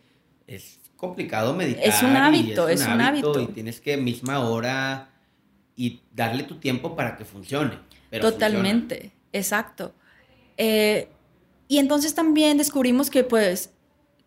es complicado meditar. Es un hábito, es un, hábito, Y tienes que misma hora y darle tu tiempo para que funcione. Totalmente, exacto. Eh, y entonces también descubrimos que pues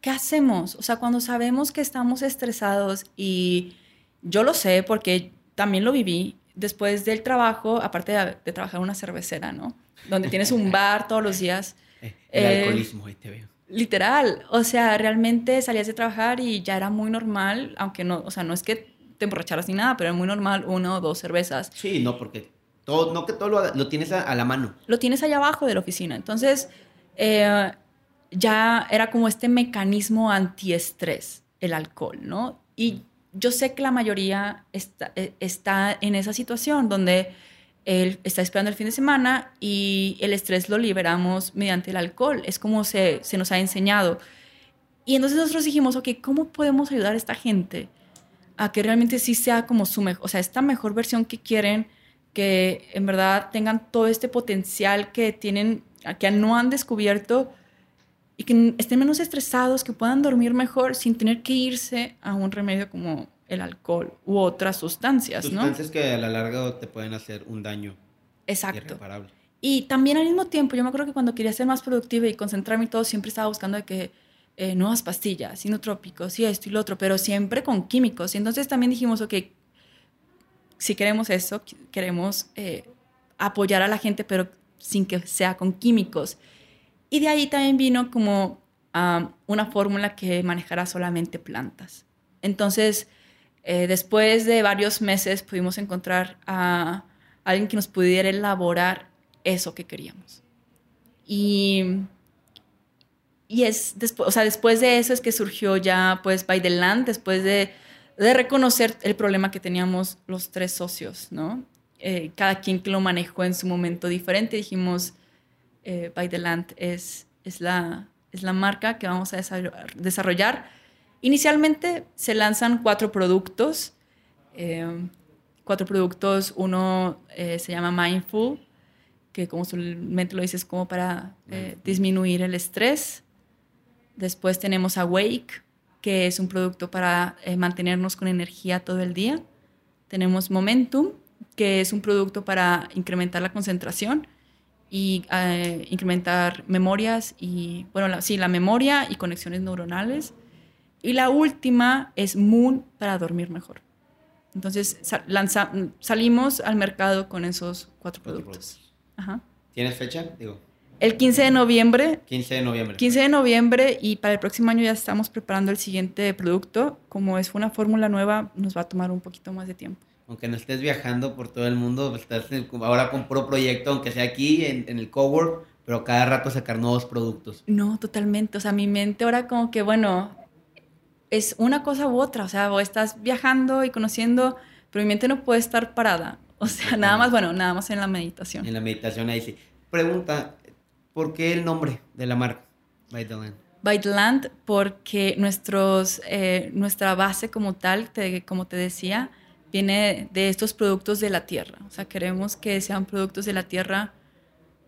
¿qué hacemos? O sea, cuando sabemos que estamos estresados y yo lo sé porque también lo viví después del trabajo, aparte de, trabajar en una cervecera, ¿no? Donde tienes un bar todos los días. El eh, alcoholismo, ahí te veo. Literal, o sea, realmente salías de trabajar y ya era muy normal, aunque no, o sea, no es que te emborracharas ni nada, pero era muy normal una o dos cervezas. Sí, no, porque todo, no que todo lo, tienes a, la mano. Lo tienes allá abajo de la oficina. Entonces, eh, ya era como este mecanismo antiestrés, el alcohol, ¿no? Y yo sé que la mayoría está, eh, está en esa situación donde él está esperando el fin de semana y el estrés lo liberamos mediante el alcohol. Es como se, se nos ha enseñado. Y entonces nosotros dijimos, ok, ¿cómo podemos ayudar a esta gente a que realmente sí sea como su mejor, o sea, esta mejor versión que quieren, que en verdad tengan todo este potencial que tienen, que no han descubierto y que estén menos estresados, que puedan dormir mejor sin tener que irse a un remedio como el alcohol u otras sustancias, sustancias que a la larga te pueden hacer un daño Exacto. irreparable. Y también al mismo tiempo, yo me acuerdo que cuando quería ser más productiva y concentrarme y todo, siempre estaba buscando de que eh, nuevas pastillas, sinotrópicos y esto y lo otro, pero siempre con químicos. Y entonces también dijimos, ok, si queremos eso, queremos eh, apoyar a la gente, pero sin que sea con químicos. Y de ahí también vino como una fórmula que manejara solamente plantas. Entonces, eh, después de varios meses pudimos encontrar a alguien que nos pudiera elaborar eso que queríamos. Y, y es después, o sea, después de eso es que surgió ya pues By the Land, después de, de reconocer el problema que teníamos los tres socios, ¿no? Eh, cada quien que lo manejó en su momento diferente, dijimos, eh, By the Land es, es, la, es la marca que vamos a desarrollar. Inicialmente se lanzan cuatro productos. Eh, cuatro productos. Uno eh, se llama Mindful, que como su mente lo dice es como para disminuir el estrés. Después tenemos Awake, que es un producto para mantenernos con energía todo el día. Tenemos Momentum, que es un producto para incrementar la concentración y eh, incrementar memorias y, bueno, sí, la memoria y conexiones neuronales. Y la última es Moon para dormir mejor. Entonces lanza, salimos al mercado con esos cuatro productos. ¿Tienes fecha? Digo. El 15 de noviembre. 15 de noviembre. 15 de noviembre y para el próximo año ya estamos preparando el siguiente producto. Como es una fórmula nueva, nos va a tomar un poquito más de tiempo aunque no estés viajando por todo el mundo, estás ahora con puro proyecto, aunque sea aquí en, en el cowork, pero cada rato sacar nuevos productos. No, totalmente. O sea, mi mente ahora como que, bueno, es una cosa u otra. O sea, o estás viajando y conociendo, pero mi mente no puede estar parada. O sea, nada más, bueno, nada más en la meditación. En la meditación ahí sí. Pregunta, ¿por qué el nombre de la marca? By the Land. By the Land, porque nuestros, eh, nuestra base como tal, como te decía, viene de estos productos de la tierra. O sea, queremos que sean productos de la tierra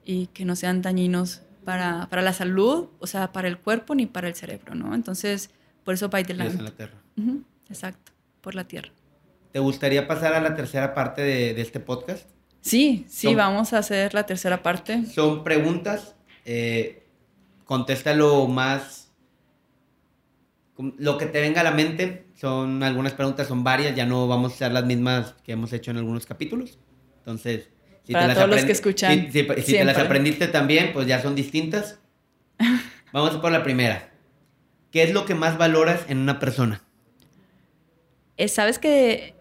y que no sean dañinos para, para la salud, o sea, para el cuerpo ni para el cerebro, ¿no? Entonces, por eso By the Land. la tierra. Exacto, por la tierra. ¿Te gustaría pasar a la tercera parte de, de este podcast? Sí, sí, vamos a hacer la tercera parte. Son preguntas. Eh, contéstalo más lo que te venga a la mente. Son algunas preguntas, son varias, ya no vamos a hacer las mismas que hemos hecho en algunos capítulos. Entonces, si Para te las todos los que escuchan. Si, te las aprendiste también, pues ya son distintas. Vamos por la primera. ¿Qué es lo que más valoras en una persona? Eh, Sabes que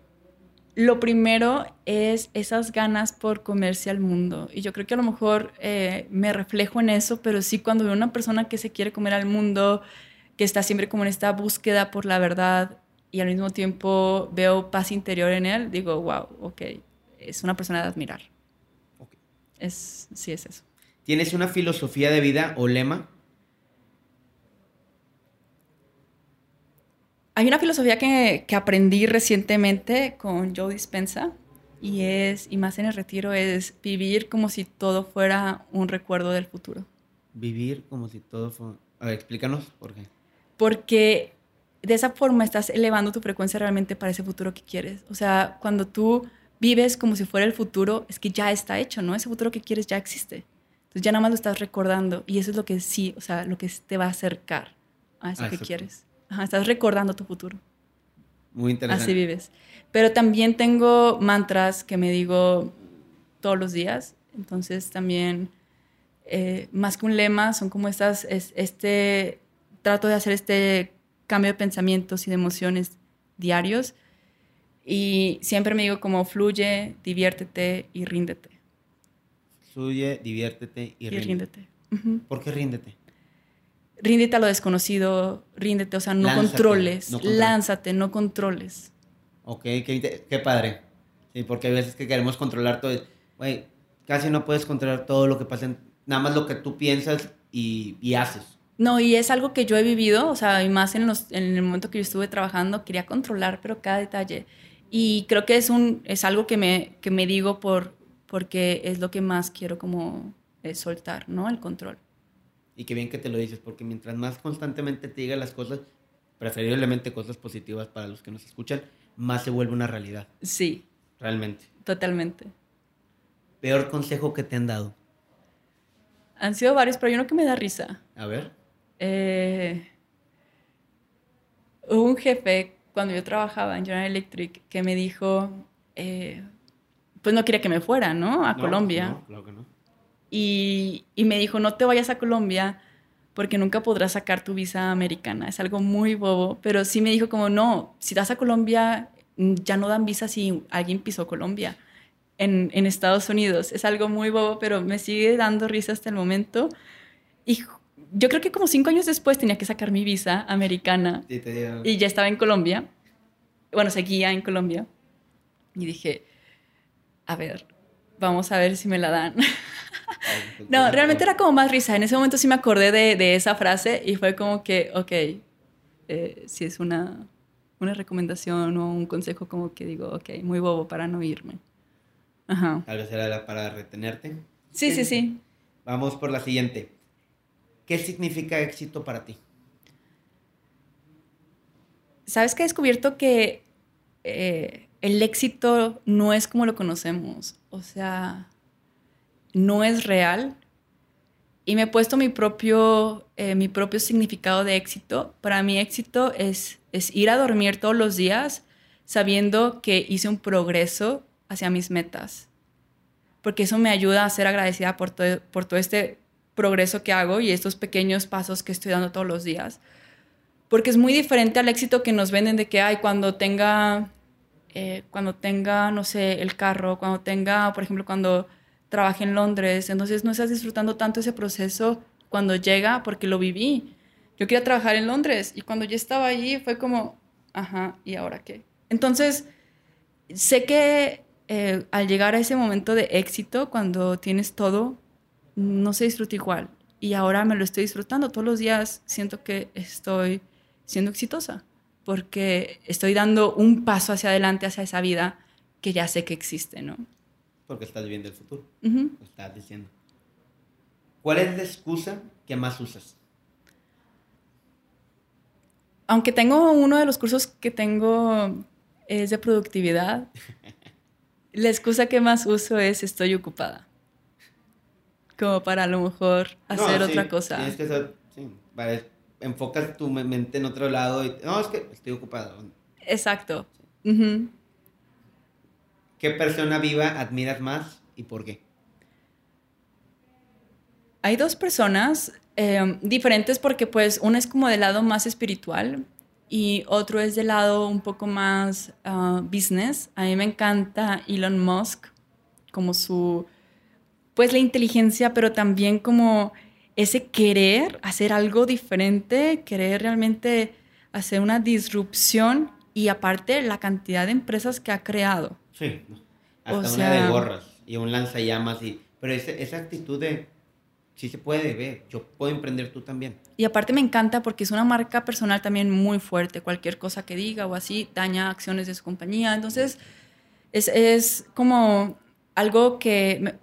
lo primero es esas ganas por comerse al mundo. Y yo creo que a lo mejor eh, me reflejo en eso, pero sí cuando veo una persona que se quiere comer al mundo, que está siempre como en esta búsqueda por la verdad y al mismo tiempo veo paz interior en él, digo, wow, ok, es una persona de admirar. Ok. Es, sí, es eso. ¿Tienes una filosofía de vida o lema? Hay una filosofía que, que aprendí recientemente con Joe Dispensa y es, y más en el retiro, es vivir como si todo fuera un recuerdo del futuro. Vivir como si todo fuera... A ver, explícanos por qué. Porque de esa forma estás elevando tu frecuencia realmente para ese futuro que quieres. O sea, cuando tú vives como si fuera el futuro, es que ya está hecho, ¿no? Ese futuro que quieres ya existe. Entonces ya nada más lo estás recordando y eso es lo que sí, o sea, lo que te va a acercar a eso Ah, que exacto. quieres. Ajá, estás recordando tu futuro. Muy interesante. Así vives. Pero también tengo mantras que me digo todos los días. Entonces también, eh, más que un lema, son como estas, es- este, trato de hacer este cambio de pensamientos y de emociones diarios. Y siempre me digo como fluye, diviértete y ríndete. Fluye, diviértete y, Y, ríndete. ¿Por qué ríndete? Ríndete a lo desconocido, ríndete, o sea, no Lánzate, controles, no controles. lánzate, no controles. Ok, qué, qué padre. Sí, porque hay veces que queremos controlar todo. Güey, casi no puedes controlar todo lo que pasa, en- nada más lo que tú piensas y, y haces. No, y es algo que yo he vivido, o sea, y más en, los, en el momento que yo estuve trabajando, quería controlar, pero cada detalle. Y creo que es, un, es algo que me, que me digo por, porque es lo que más quiero como eh, soltar, ¿no? El control. Y qué bien que te lo dices, porque mientras más constantemente te diga las cosas, preferiblemente cosas positivas para los que nos escuchan, más se vuelve una realidad, Sí, realmente. totalmente. Peor consejo que te han dado. Han sido varios, pero hay uno que me da risa. A ver. Eh, hubo un jefe cuando yo trabajaba en General Electric que me dijo, eh, pues no quería que me fuera, ¿no? A No, Colombia. No, claro que no. Y, y me dijo, no te vayas a Colombia porque nunca podrás sacar tu visa americana. Es algo muy bobo, pero sí me dijo como, no, si vas a Colombia, mm, ya no dan visa si alguien pisó Colombia en, en Estados Unidos. Es algo muy bobo, pero me sigue dando risa hasta el momento. Y yo creo que como cinco años después tenía que sacar mi visa americana Sí, y ya estaba en Colombia. Bueno, seguía en Colombia. Y dije, a ver, vamos a ver si me la dan. No, realmente era como más risa. En ese momento sí me acordé de, de esa frase y fue como que, ok, eh, si es una, una recomendación o un consejo como que digo, ok, muy bobo para no irme. Ajá. Tal vez era para retenerte. Sí, sí, sí. Vamos por la siguiente. ¿Qué significa éxito para ti? ¿Sabes que he descubierto que eh, el éxito no es como lo conocemos? O sea, no es real. Y me he puesto mi propio, eh, mi propio significado de éxito. Para mí éxito es, es ir a dormir todos los días sabiendo que hice un progreso hacia mis metas. Porque eso me ayuda a ser agradecida por todo, por todo este progreso que hago y estos pequeños pasos que estoy dando todos los días porque es muy diferente al éxito que nos venden de que hay cuando tenga, eh, cuando tenga, no sé, el carro, cuando tenga, por ejemplo, cuando trabaje en Londres, entonces no estás disfrutando tanto ese proceso cuando llega porque lo viví. Yo quería trabajar en Londres y cuando yo estaba allí fue como, ajá, ¿y ahora qué? Entonces, sé que eh, al llegar a ese momento de éxito, cuando tienes todo, no se disfruta igual. Y ahora me lo estoy disfrutando. Todos los días siento que estoy siendo exitosa porque estoy dando un paso hacia adelante, hacia esa vida que ya sé que existe, ¿no? Porque estás viendo el futuro. Ujú. Lo estás diciendo. ¿Cuál es la excusa que más usas? Aunque tengo uno de los cursos que tengo es de productividad, la excusa que más uso es estoy ocupada. Como para a lo mejor hacer No, sí, otra cosa. Tienes que ser, sí, vale, enfocas tu me- mente en otro lado y no, es que estoy ocupado. Exacto. Ujú. ¿Qué persona viva admiras más y por qué? Hay dos personas eh, diferentes porque pues una es como del lado más espiritual y otro es del lado un poco más uh, business. A mí me encanta Elon Musk como su, pues la inteligencia, pero también como ese querer hacer algo diferente, querer realmente hacer una disrupción y aparte la cantidad de empresas que ha creado. Sí, hasta una de gorras y un lanzallamas, y, pero esa actitud de sí se puede ver, yo puedo emprender tú también. Y aparte me encanta porque es una marca personal también muy fuerte, cualquier cosa que diga o así daña acciones de su compañía, entonces es, es como algo que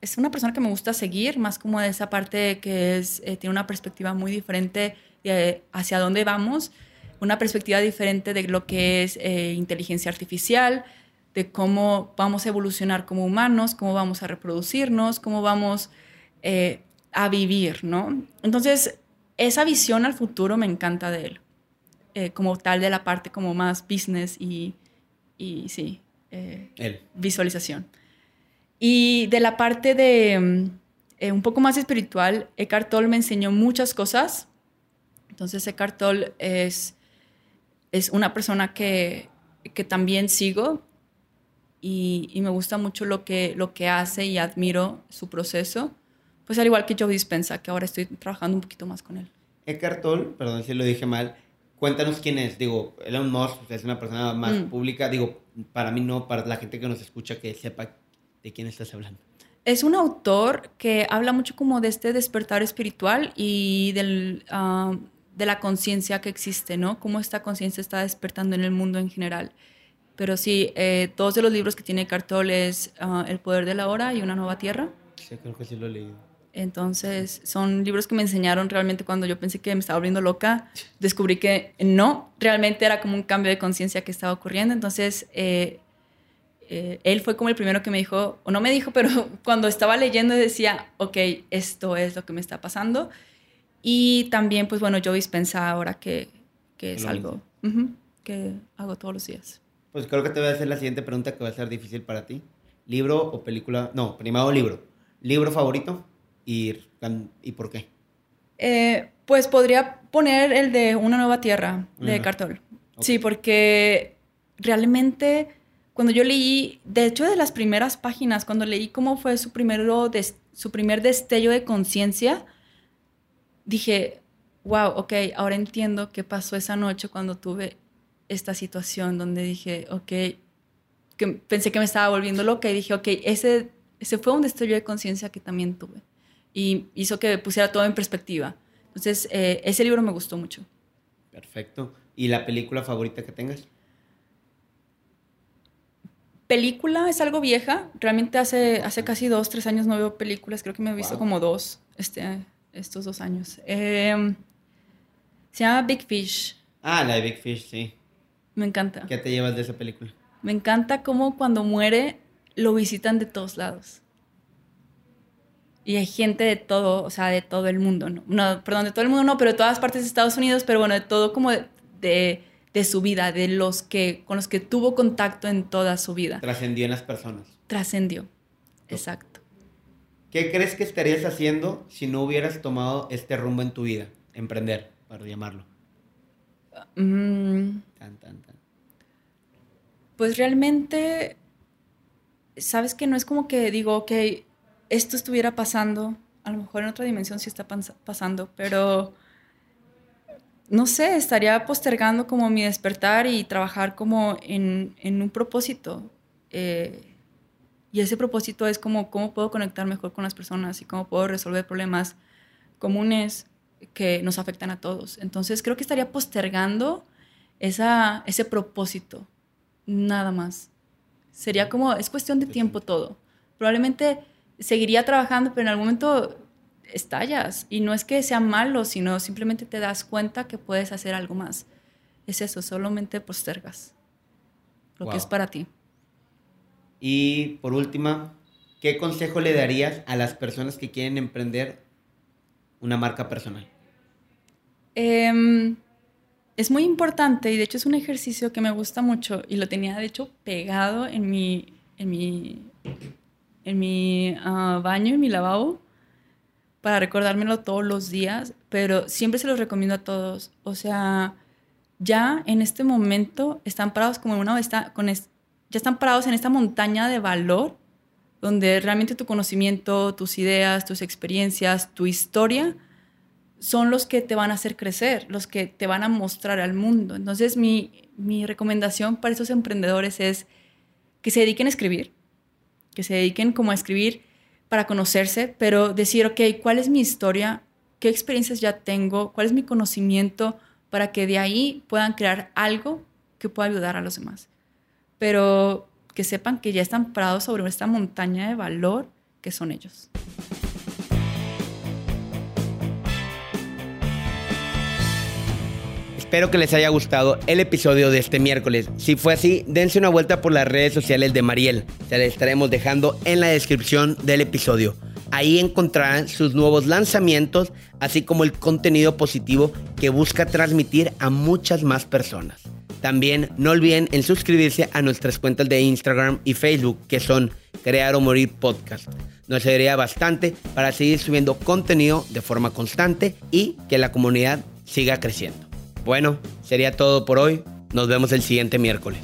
es una persona que me gusta seguir, más como de esa parte que es, eh, tiene una perspectiva muy diferente de hacia dónde vamos, una perspectiva diferente de lo que es eh, inteligencia artificial, de cómo vamos a evolucionar como humanos, cómo vamos a reproducirnos, cómo vamos eh, a vivir, ¿no? Entonces, esa visión al futuro me encanta de él, como tal de la parte como más business y, y sí, visualización. Y de la parte de mm, eh, un poco más espiritual, Eckhart Tolle me enseñó muchas cosas. Entonces Eckhart Tolle es, es una persona que, que también sigo y, y, me gusta mucho lo que, lo que hace y admiro su proceso. Pues al igual que Joe Dispensa, que ahora estoy trabajando un poquito más con él. Eckhart Tolle, perdón si lo dije mal, cuéntanos quién es. Digo, Elon Musk es una persona más mm. pública. Digo, para mí no, para la gente que nos escucha que sepa ¿De quién estás hablando? Es un autor que habla mucho como de este despertar espiritual y del, ah, de la conciencia que existe, ¿no? Cómo esta conciencia está despertando en el mundo en general. Pero sí, eh, todos de los libros que tiene Cartol es ah, El poder de la hora y Una nueva tierra. Sí, creo que sí lo he leído. Entonces, son libros que me enseñaron realmente cuando yo pensé que me estaba volviendo loca. Descubrí que no, realmente era como un cambio de conciencia que estaba ocurriendo. Entonces, eh, eh, él fue como el primero que me dijo, o no me dijo, pero cuando estaba leyendo decía, ok, esto es lo que me está pasando. Y también, pues bueno, yo dispensa ahora que, que es algo que hago todos los días. Pues creo que te voy a hacer la siguiente pregunta que va a ser difícil para ti. ¿Libro o película? No, primero libro. ¿Libro favorito y, y por qué? Eh, pues podría poner el de Una nueva tierra de Cartol. Sí, porque realmente cuando yo leí, de hecho de las primeras páginas, cuando leí cómo fue su, primero su primer destello de conciencia, dije, wow, ok, ahora entiendo qué pasó esa noche cuando tuve esta situación donde dije, ok, que pensé que me estaba volviendo loca y dije, ok, ese, ese fue un destello de conciencia que también tuve y hizo que pusiera todo en perspectiva. Entonces, eh, ese libro me gustó mucho. Perfecto. ¿Y la película favorita que tengas? Película es algo vieja. Realmente hace, hace casi dos, tres años no veo películas. Creo que me he visto como dos este, estos dos años. Em, se llama Big Fish. Ah, la de Big Fish, sí. Me encanta. ¿Qué te llevas de esa película? Me encanta cómo cuando muere lo visitan de todos lados. Y hay gente de todo, o sea, de todo el mundo, ¿no? no perdón, de todo el mundo no, pero de todas partes de Estados Unidos, pero bueno, de todo como de de su vida, de los que con los que tuvo contacto en toda su vida. Trascendió en las personas. Trascendió. Exacto. ¿Qué crees que estarías haciendo si no hubieras tomado este rumbo en tu vida? Emprender, para llamarlo. Mm. tan, tan, tan. Pues realmente, sabes que no es como que digo, ok, esto estuviera pasando, a lo mejor en otra dimensión sí está pasando, pero no sé, estaría postergando como mi despertar y trabajar como en, un propósito. Eh, y ese propósito es como cómo puedo conectar mejor con las personas y cómo puedo resolver problemas comunes que nos afectan a todos. Entonces creo que estaría postergando esa, ese propósito, nada más. Sería como, es cuestión de tiempo todo. Probablemente seguiría trabajando, pero en algún momento estallas. Y no es que sea malo, sino simplemente te das cuenta que puedes hacer algo más. Es eso, solamente postergas lo que es para ti. Y por última, ¿qué consejo le darías a las personas que quieren emprender una marca personal? Em, es muy importante y de hecho es un ejercicio que me gusta mucho y lo tenía de hecho pegado en mi, en mi, en mi ah, baño, en mi lavabo para recordármelo todos los días, pero siempre se los recomiendo a todos. O sea, ya en este momento están parados como una ya están parados en esta montaña de valor donde realmente tu conocimiento, tus ideas, tus experiencias, tu historia son los que te van a hacer crecer, los que te van a mostrar al mundo. Entonces mi, mi recomendación para esos emprendedores es que se dediquen a escribir, que se dediquen como a escribir para conocerse, pero decir, ok, ¿cuál es mi historia? ¿Qué experiencias ya tengo? ¿Cuál es mi conocimiento? Para que de ahí puedan crear algo que pueda ayudar a los demás. Pero que sepan que ya están parados sobre esta montaña de valor que son ellos. Espero que les haya gustado el episodio de este miércoles. Si fue así, dense una vuelta por las redes sociales de Mariel. Se las estaremos dejando en la descripción del episodio. Ahí encontrarán sus nuevos lanzamientos, así como el contenido positivo que busca transmitir a muchas más personas. También no olviden en suscribirse a nuestras cuentas de Instagram y Facebook, que son Crear o Morir Podcast. Nos ayudaría bastante para seguir subiendo contenido de forma constante y que la comunidad siga creciendo. Bueno, sería todo por hoy. Nos vemos el siguiente miércoles.